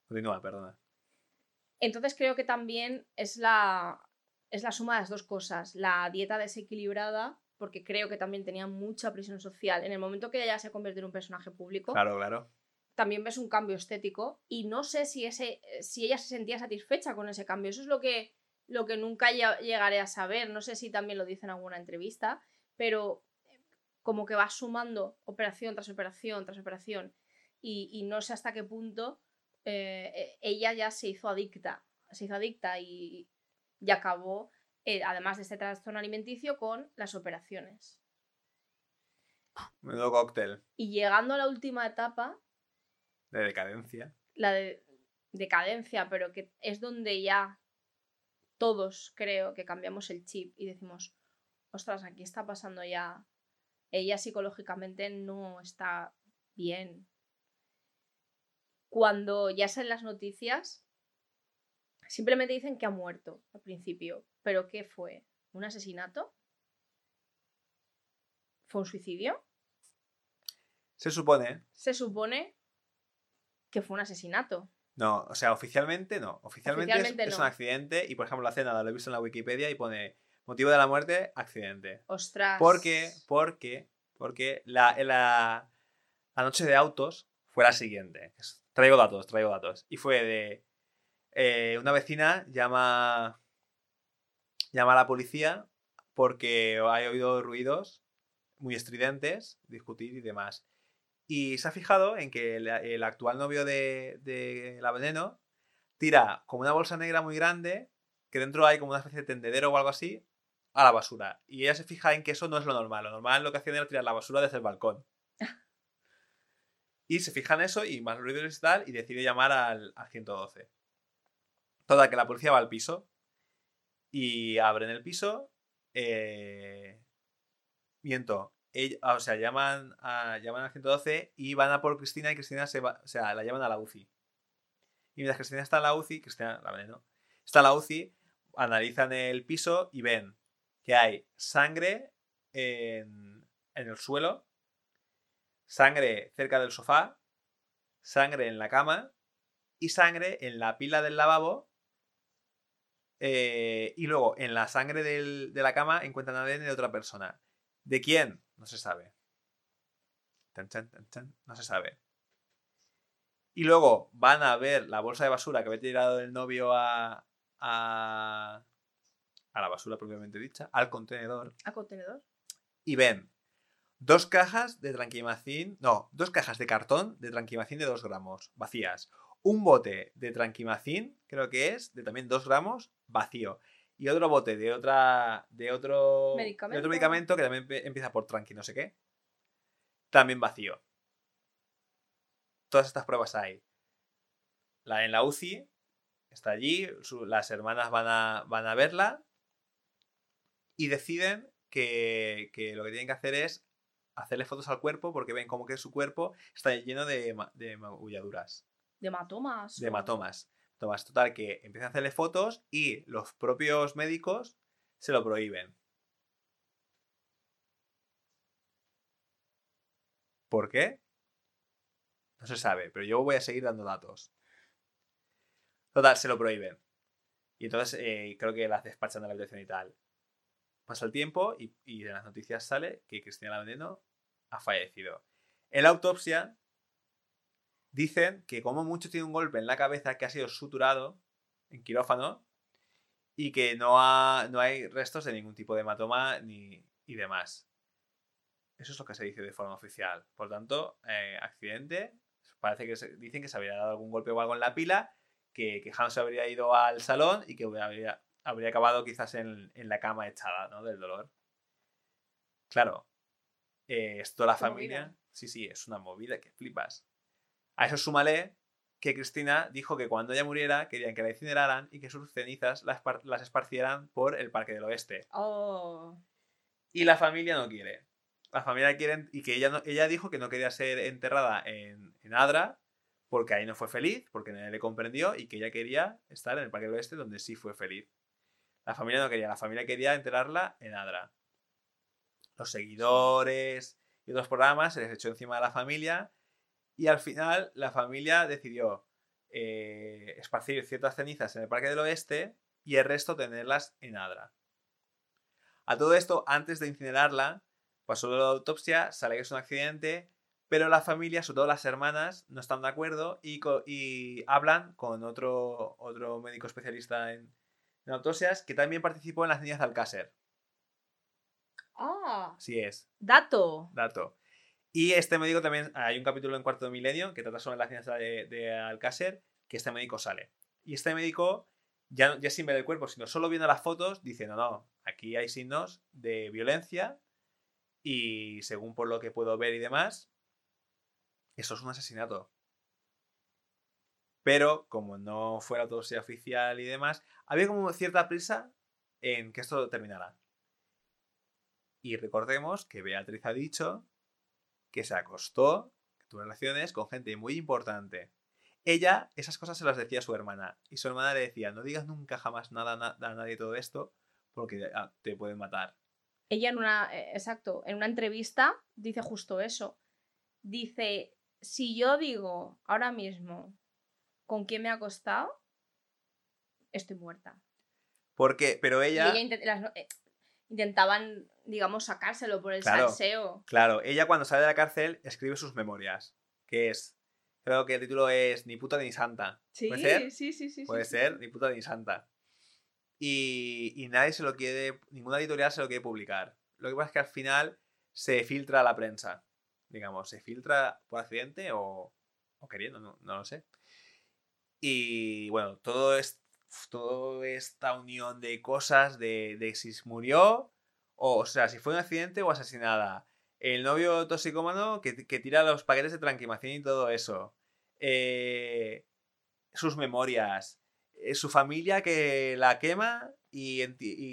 Continúa, perdona. Entonces creo que también es la, es la suma de las dos cosas. La dieta desequilibrada, porque creo que también tenía mucha presión social. En el momento que ella se convierte en un personaje público, Claro, claro. también ves un cambio estético y no sé si, ese, si ella se sentía satisfecha con ese cambio. Eso es lo que, lo que nunca lle- llegaré a saber. No sé si también lo dice en alguna entrevista, pero como que va sumando operación tras operación tras operación y, y no sé hasta qué punto eh, eh, ella ya se hizo adicta. Se hizo adicta y, y acabó, eh, además de este trastorno alimenticio, con las operaciones. Menudo cóctel Y llegando a la última etapa, de decadencia. la de decadencia, pero que es donde ya todos creo que cambiamos el chip y decimos, ostras, aquí está pasando ya, ella psicológicamente no está bien. Cuando ya salen las noticias, simplemente dicen que ha muerto al principio, pero ¿qué fue? ¿Un asesinato? ¿Fue un suicidio? Se supone. Se supone que fue un asesinato. No, o sea, oficialmente no. Oficialmente, es- Oficialmente es, no. un accidente y, por ejemplo, hace nada, lo he visto en la Wikipedia y pone Motivo de la muerte, accidente. Ostras. ¿Por qué? Porque, porque la, la, la noche de autos fue la siguiente. Traigo datos, traigo datos. Y fue de eh, una vecina llama, llama a la policía porque ha oído ruidos muy estridentes, discutir y demás. Y se ha fijado en que el, el actual novio de, de la veneno tira como una bolsa negra muy grande, que dentro hay como una especie de tendedero o algo así, a la basura. Y ella se fija en que eso no es lo normal. Lo normal lo que hacían era tirar la basura desde el balcón. Y se fija en eso y más ruidos y tal, y decide llamar al, al 112. Toda que la policía va al piso y abren el piso. Eh, miento. ah, o sea, llaman, a, llaman al 112 y van a por Cristina y Cristina se va, o sea, la llaman a la UCI. Y mientras Cristina está en la UCI, Cristina, la veneno, está en la UCI, analizan el piso y ven que hay sangre en, en el suelo, sangre cerca del sofá, sangre en la cama y sangre en la pila del lavabo. eh, y luego en la sangre del- de la cama encuentran ADN de otra persona. ¿De quién? No se sabe. No se sabe. Y luego van a ver la bolsa de basura que había tirado el novio a, a, a la basura propiamente dicha, al contenedor, ¿A contenedor? y ven dos cajas de tranquimacín, no, dos cajas de cartón de tranquimacín de 2 gramos, vacías. Un bote de tranquimacín, creo que es, de también 2 gramos, vacío. Y otro bote de otra. de otro. de Medicamento. otro medicamento que también empieza por tranqui, no sé qué. También vacío. Todas estas pruebas hay. La en la UCI está allí, su- las hermanas van a, van a verla y deciden que, que lo que tienen que hacer es hacerle fotos al cuerpo porque ven como que su cuerpo está lleno de, de magulladuras, ¿De hematomas? de hematomas. Tomas, total, que empiezan a hacerle fotos y los propios médicos se lo prohíben. ¿Por qué? No se sabe, pero yo voy a seguir dando datos. Total, se lo prohíben. Y entonces eh, creo que las despachan de la habitación y tal. Pasa el tiempo y, y en las noticias sale que Cristina Veneno ha fallecido. En la autopsia dicen que como mucho tiene un golpe en la cabeza que ha sido suturado en quirófano y que no, ha- no hay restos de ningún tipo de hematoma ni, y demás. Eso es lo que se dice de forma oficial. Por tanto, eh, accidente. Parece que se- dicen que se habría dado algún golpe o algo en la pila, que, que Hans habría ido al salón y que habría, habría acabado quizás en, en la cama echada, ¿no? Del dolor. Claro. Eh, esto la Qué familia. movida. Sí, sí, es una movida que flipas. A eso súmale que Cristina dijo que cuando ella muriera querían que la incineraran y que sus cenizas las, las esparcieran por el Parque del Oeste. Oh. Y la familia no quiere. La familia quiere y que ella, no- ella dijo que no quería ser enterrada en, en Adra porque ahí no fue feliz, porque nadie le comprendió y que ella quería estar en el Parque del Oeste donde sí fue feliz. La familia no quería, la familia quería enterrarla en Adra. Los seguidores y otros programas se les echó encima a la familia y al final la familia decidió eh, esparcir ciertas cenizas en el Parque del Oeste y el resto tenerlas en Adra. A todo esto, antes de incinerarla, pasó la autopsia, sale que es un accidente, pero la familia, sobre todo las hermanas, no están de acuerdo y, y hablan con otro, otro médico especialista en, en autopsias que también participó en las niñas de Alcácer. Ah. Así es, Dato. dato. Y este médico también, hay un capítulo en Cuarto de Milenio que trata sobre niñas de, de Alcácer, que este médico sale. Y este médico, ya, ya sin ver el cuerpo, sino solo viendo las fotos, dice, no, no, aquí hay signos de violencia y según por lo que puedo ver y demás, eso es un asesinato. Pero como no fue la autopsia oficial y demás, había como cierta prisa en que esto terminara. Y recordemos que Beatriz ha dicho que se acostó, que tuvo relaciones con gente muy importante. Ella esas cosas se las decía a su hermana. Y su hermana le decía, no digas nunca jamás nada na- a nadie todo esto, porque ah, te pueden matar. Ella en una, eh, exacto, en una entrevista dice justo eso. Dice, si yo digo ahora mismo con quién me ha acostado, estoy muerta. Porque, pero ella... las eh, intentaban, digamos, sacárselo por el Claro. salseo. Claro, ella cuando sale de la cárcel escribe sus memorias, que es, creo que el título es Ni puta ni santa. Sí, ¿Puede ser? sí, sí, sí. Puede sí, ser, ni puta ni santa. Y, y nadie se lo quiere, ninguna editorial se lo quiere publicar. Lo que pasa es que al final se filtra a la prensa, digamos, se filtra por accidente o, o queriendo, no, no lo sé. Y bueno, todo es toda esta unión de cosas de, de si murió, o, o sea, si fue un accidente o asesinada. El novio toxicómano que, que tira los paquetes de tranquilización y todo eso. Eh, sus memorias. eh, su familia que la quema y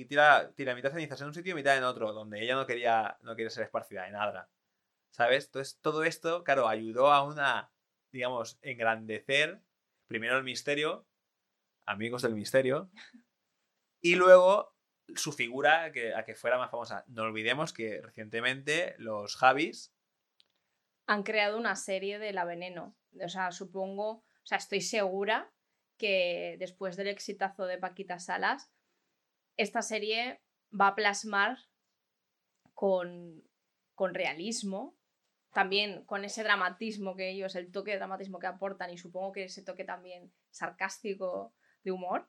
tira, tira mitad cenizas en un sitio y mitad en otro, donde ella no quería, no quería ser esparcida en nada. ¿Sabes? Entonces, todo esto, claro, ayudó a una, digamos, engrandecer primero el misterio, amigos del misterio, y luego su figura que, a que fuera más famosa. No olvidemos que recientemente los Javis, Han creado una serie de La Veneno. O sea, supongo, o sea, estoy segura que después del exitazo de Paquita Salas, esta serie va a plasmar con, con realismo, también con ese dramatismo que ellos, el toque de dramatismo que aportan y supongo que ese toque también sarcástico de humor,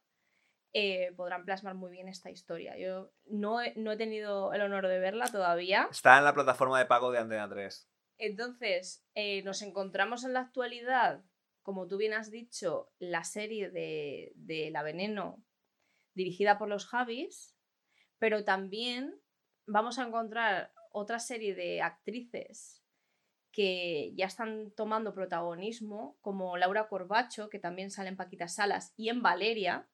eh, podrán plasmar muy bien esta historia. Yo no he, no he tenido el honor de verla todavía. está en la plataforma de pago de Antena 3. Entonces, eh, nos encontramos en la actualidad, como tú bien has dicho, la serie de, de La Veneno, dirigida por los Javis, pero también vamos a encontrar otra serie de actrices que ya están tomando protagonismo, como Laura Corbacho, que también sale en Paquita Salas, y en Valeria,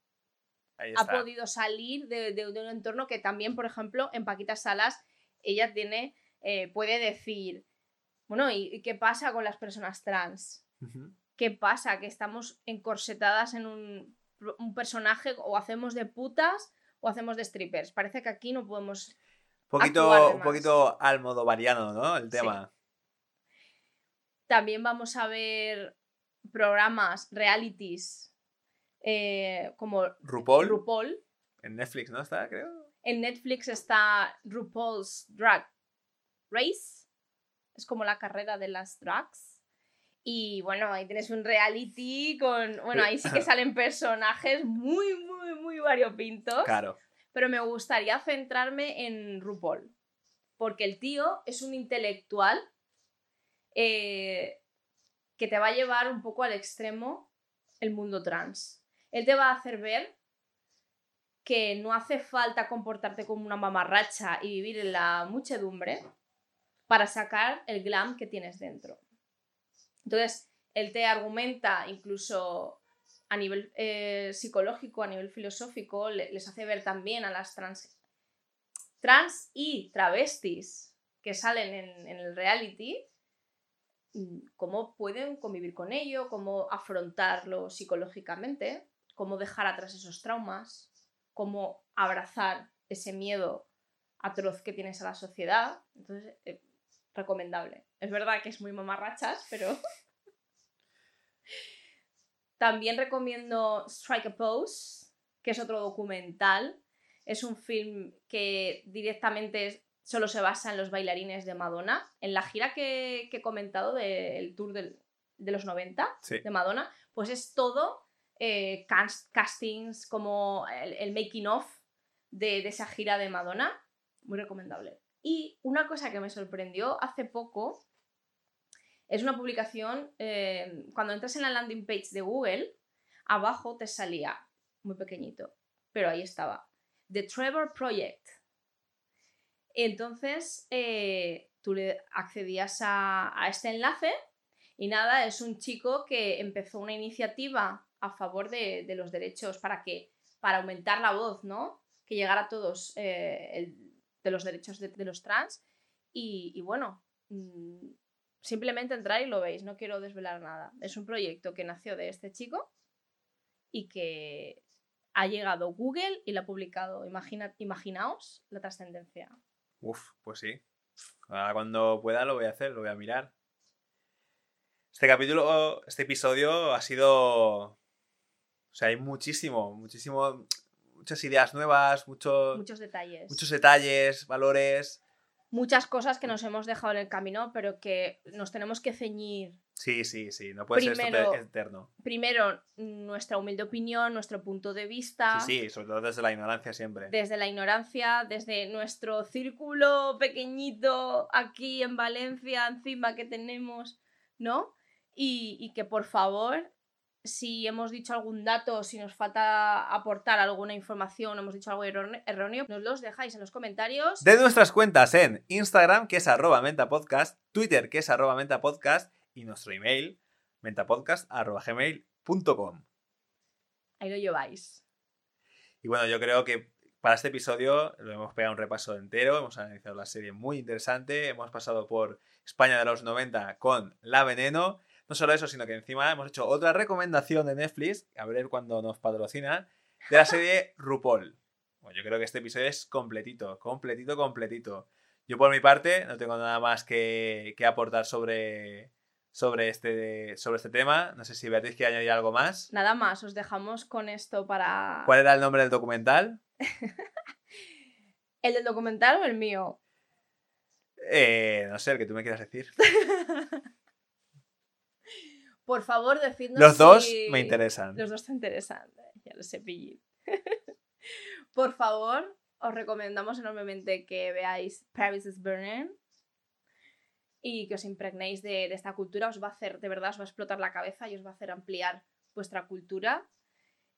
ha podido salir de, de- de un entorno que también, por ejemplo, en Paquita Salas, ella tiene, eh, puede decir, bueno, ¿y, y qué pasa con las personas trans? ¿Qué pasa? Que estamos encorsetadas en un, un personaje o hacemos de putas o hacemos de strippers. Parece que aquí no podemos... Poquito, un poquito al modo variano, ¿no? El Sí. tema. También vamos a ver programas, realities, eh, como RuPaul, RuPaul. en Netflix, ¿no? Está, creo. En Netflix está RuPaul's Drag Race. Es como la carrera de las drags. Y bueno, ahí tienes un reality con. Bueno, ahí sí que salen personajes muy, muy, muy variopintos. Claro. Pero me gustaría centrarme en RuPaul. Porque el tío es un intelectual eh, que te va a llevar un poco al extremo el mundo trans. Él te va a hacer ver que no hace falta comportarte como una mamarracha y vivir en la muchedumbre para sacar el glam que tienes dentro. Entonces, él te argumenta incluso a nivel eh, psicológico, a nivel filosófico, le- les hace ver también a las trans, trans y travestis que salen en, en el reality mm, cómo pueden convivir con ello, cómo afrontarlo psicológicamente, cómo dejar atrás esos traumas, cómo abrazar ese miedo atroz que tienes a la sociedad. Entonces, eh, recomendable. Es verdad que es muy mamarrachas, pero... También recomiendo Strike a Pose, que es otro documental. Es un film que directamente solo se basa en los bailarines de Madonna. En la gira que, que he comentado del tour del- de los 90 Sí. de Madonna, pues es todo eh, cast- castings, como el, el making of de, de esa gira de Madonna. Muy recomendable. Y una cosa que me sorprendió hace poco es una publicación, eh, cuando entras en la landing page de Google, abajo te salía, muy pequeñito, pero ahí estaba, The Trevor Project. Entonces, eh, tú le accedías a, a este enlace y nada, es un chico que empezó una iniciativa a favor de, de los derechos para que, para aumentar la voz, ¿no? Que llegara a todos eh, el- de los derechos de, de los trans. Y, bueno, mm, simplemente entrar y lo veis, no quiero desvelar nada. Es un proyecto que nació de este chico y que ha llegado Google y lo ha publicado. Imagina, imaginaos la trascendencia. Uf, pues sí. Ahora cuando pueda lo voy a hacer, lo voy a mirar. Este capítulo, este episodio ha sido... O sea, hay muchísimo, muchísimo... muchas ideas nuevas, mucho, Muchos detalles. muchos detalles, valores. Muchas cosas que nos hemos dejado en el camino, pero que nos tenemos que ceñir. Sí, sí, sí, no puede ser Primero- esto eterno. Primero, nuestra humilde opinión, nuestro punto de vista. Sí, sí, sobre todo desde la ignorancia siempre. Desde la ignorancia, desde nuestro círculo pequeñito aquí en Valencia, encima que tenemos, ¿no? Y, y que por favor, si hemos dicho algún dato, si nos falta aportar alguna información, hemos dicho algo erróne- erróneo, nos los dejáis en los comentarios. De nuestras cuentas en Instagram, que es arroba mentapodcast, Twitter, que es arroba mentapodcast, y nuestro email, mentapodcast.gmail.com. Ahí lo lleváis. Y bueno, yo creo que para este episodio lo hemos pegado un repaso entero, hemos analizado la serie muy interesante, hemos pasado por España de los 90 con La Veneno. No solo eso, sino que encima hemos hecho otra recomendación de Netflix, a ver cuando nos patrocina, de la serie RuPaul. Bueno, yo creo que este episodio es completito, completito, completito. Yo por mi parte no tengo nada más que, que aportar sobre, sobre, este, sobre este tema. No sé si Beatriz quiere añadir algo más. Nada más, os dejamos con esto para... ¿Cuál era el nombre del documental? ¿El del documental o el mío? Eh, no sé, el que tú me quieras decir. Por favor, decidnos Los dos si- me interesan. Los dos te interesan, ya lo sé, Pillín. Por favor, os recomendamos enormemente que veáis Paris is Burning y que os impregnéis de, de esta cultura. Os va a hacer, de verdad, os va a explotar la cabeza y os va a hacer ampliar vuestra cultura.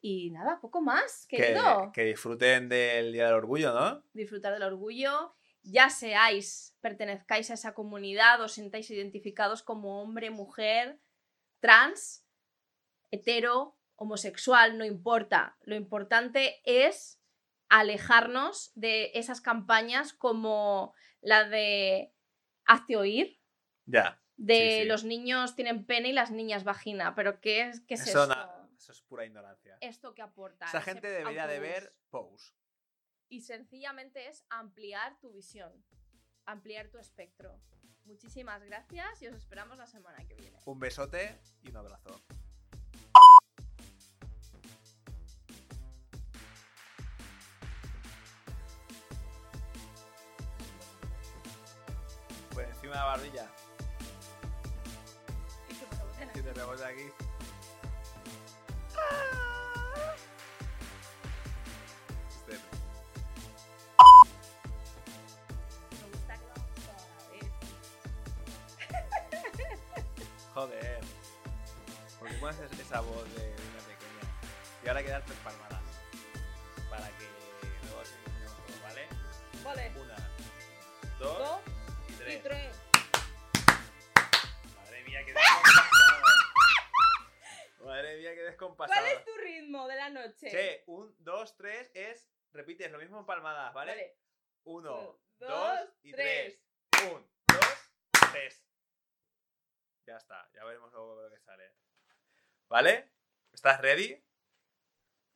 Y nada, poco más, Que, querido. que disfruten del Día del Orgullo, ¿no? Disfrutar del orgullo. Ya seáis, pertenezcáis a esa comunidad, os sintáis identificados como hombre, mujer, trans, hetero, homosexual, no importa. Lo importante es alejarnos de esas campañas como la de hazte oír, Ya. de Sí, sí. los niños tienen pene y las niñas vagina. Pero ¿qué es, qué es Eso, eso es pura ignorancia. ¿Esto que aporta? Esa gente debería de ver Pose. Y sencillamente es ampliar tu visión, ampliar tu espectro. Muchísimas gracias y os esperamos la semana que viene. Un besote y un abrazo. Pues encima de la barbilla. Y que pasa? Si te aquí. Este- Joder. ¿Por qué pones es- esa voz de una pequeña? Y ahora hay que dar tres palmadas. Para que luego se ¿vale? Vale. Una, dos, Dos y y tres. tres. Madre mía, qué descompasado. Madre mía, qué descompasado. ¿Cuál es tu ritmo de la noche? Sí, un, dos, tres es. Repites lo mismo en palmadas, ¿vale? Vale. Uno, Uno, dos, dos, y tres. tres. Un, dos, tres. Ya está, ya veremos luego lo que sale. ¿Vale? ¿Estás ready?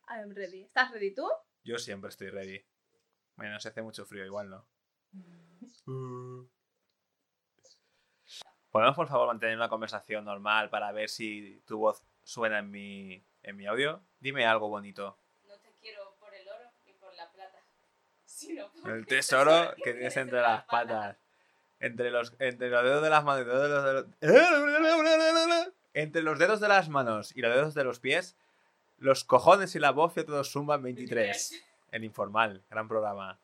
I'm ready. ¿Estás ready tú? Yo siempre estoy ready. Bueno, se hace mucho frío, igual no. ¿Podemos, por favor, mantener una conversación normal para ver si tu voz suena en mi, en mi audio? Dime algo bonito. No te quiero por el oro ni por la plata, sino por El tesoro que tienes entre las patas. Entre los, entre los dedos de las manos y los dedos de los... Entre los dedos de las manos y los dedos de los pies, los cojones y la bofia todos suman 23. El informal, gran programa.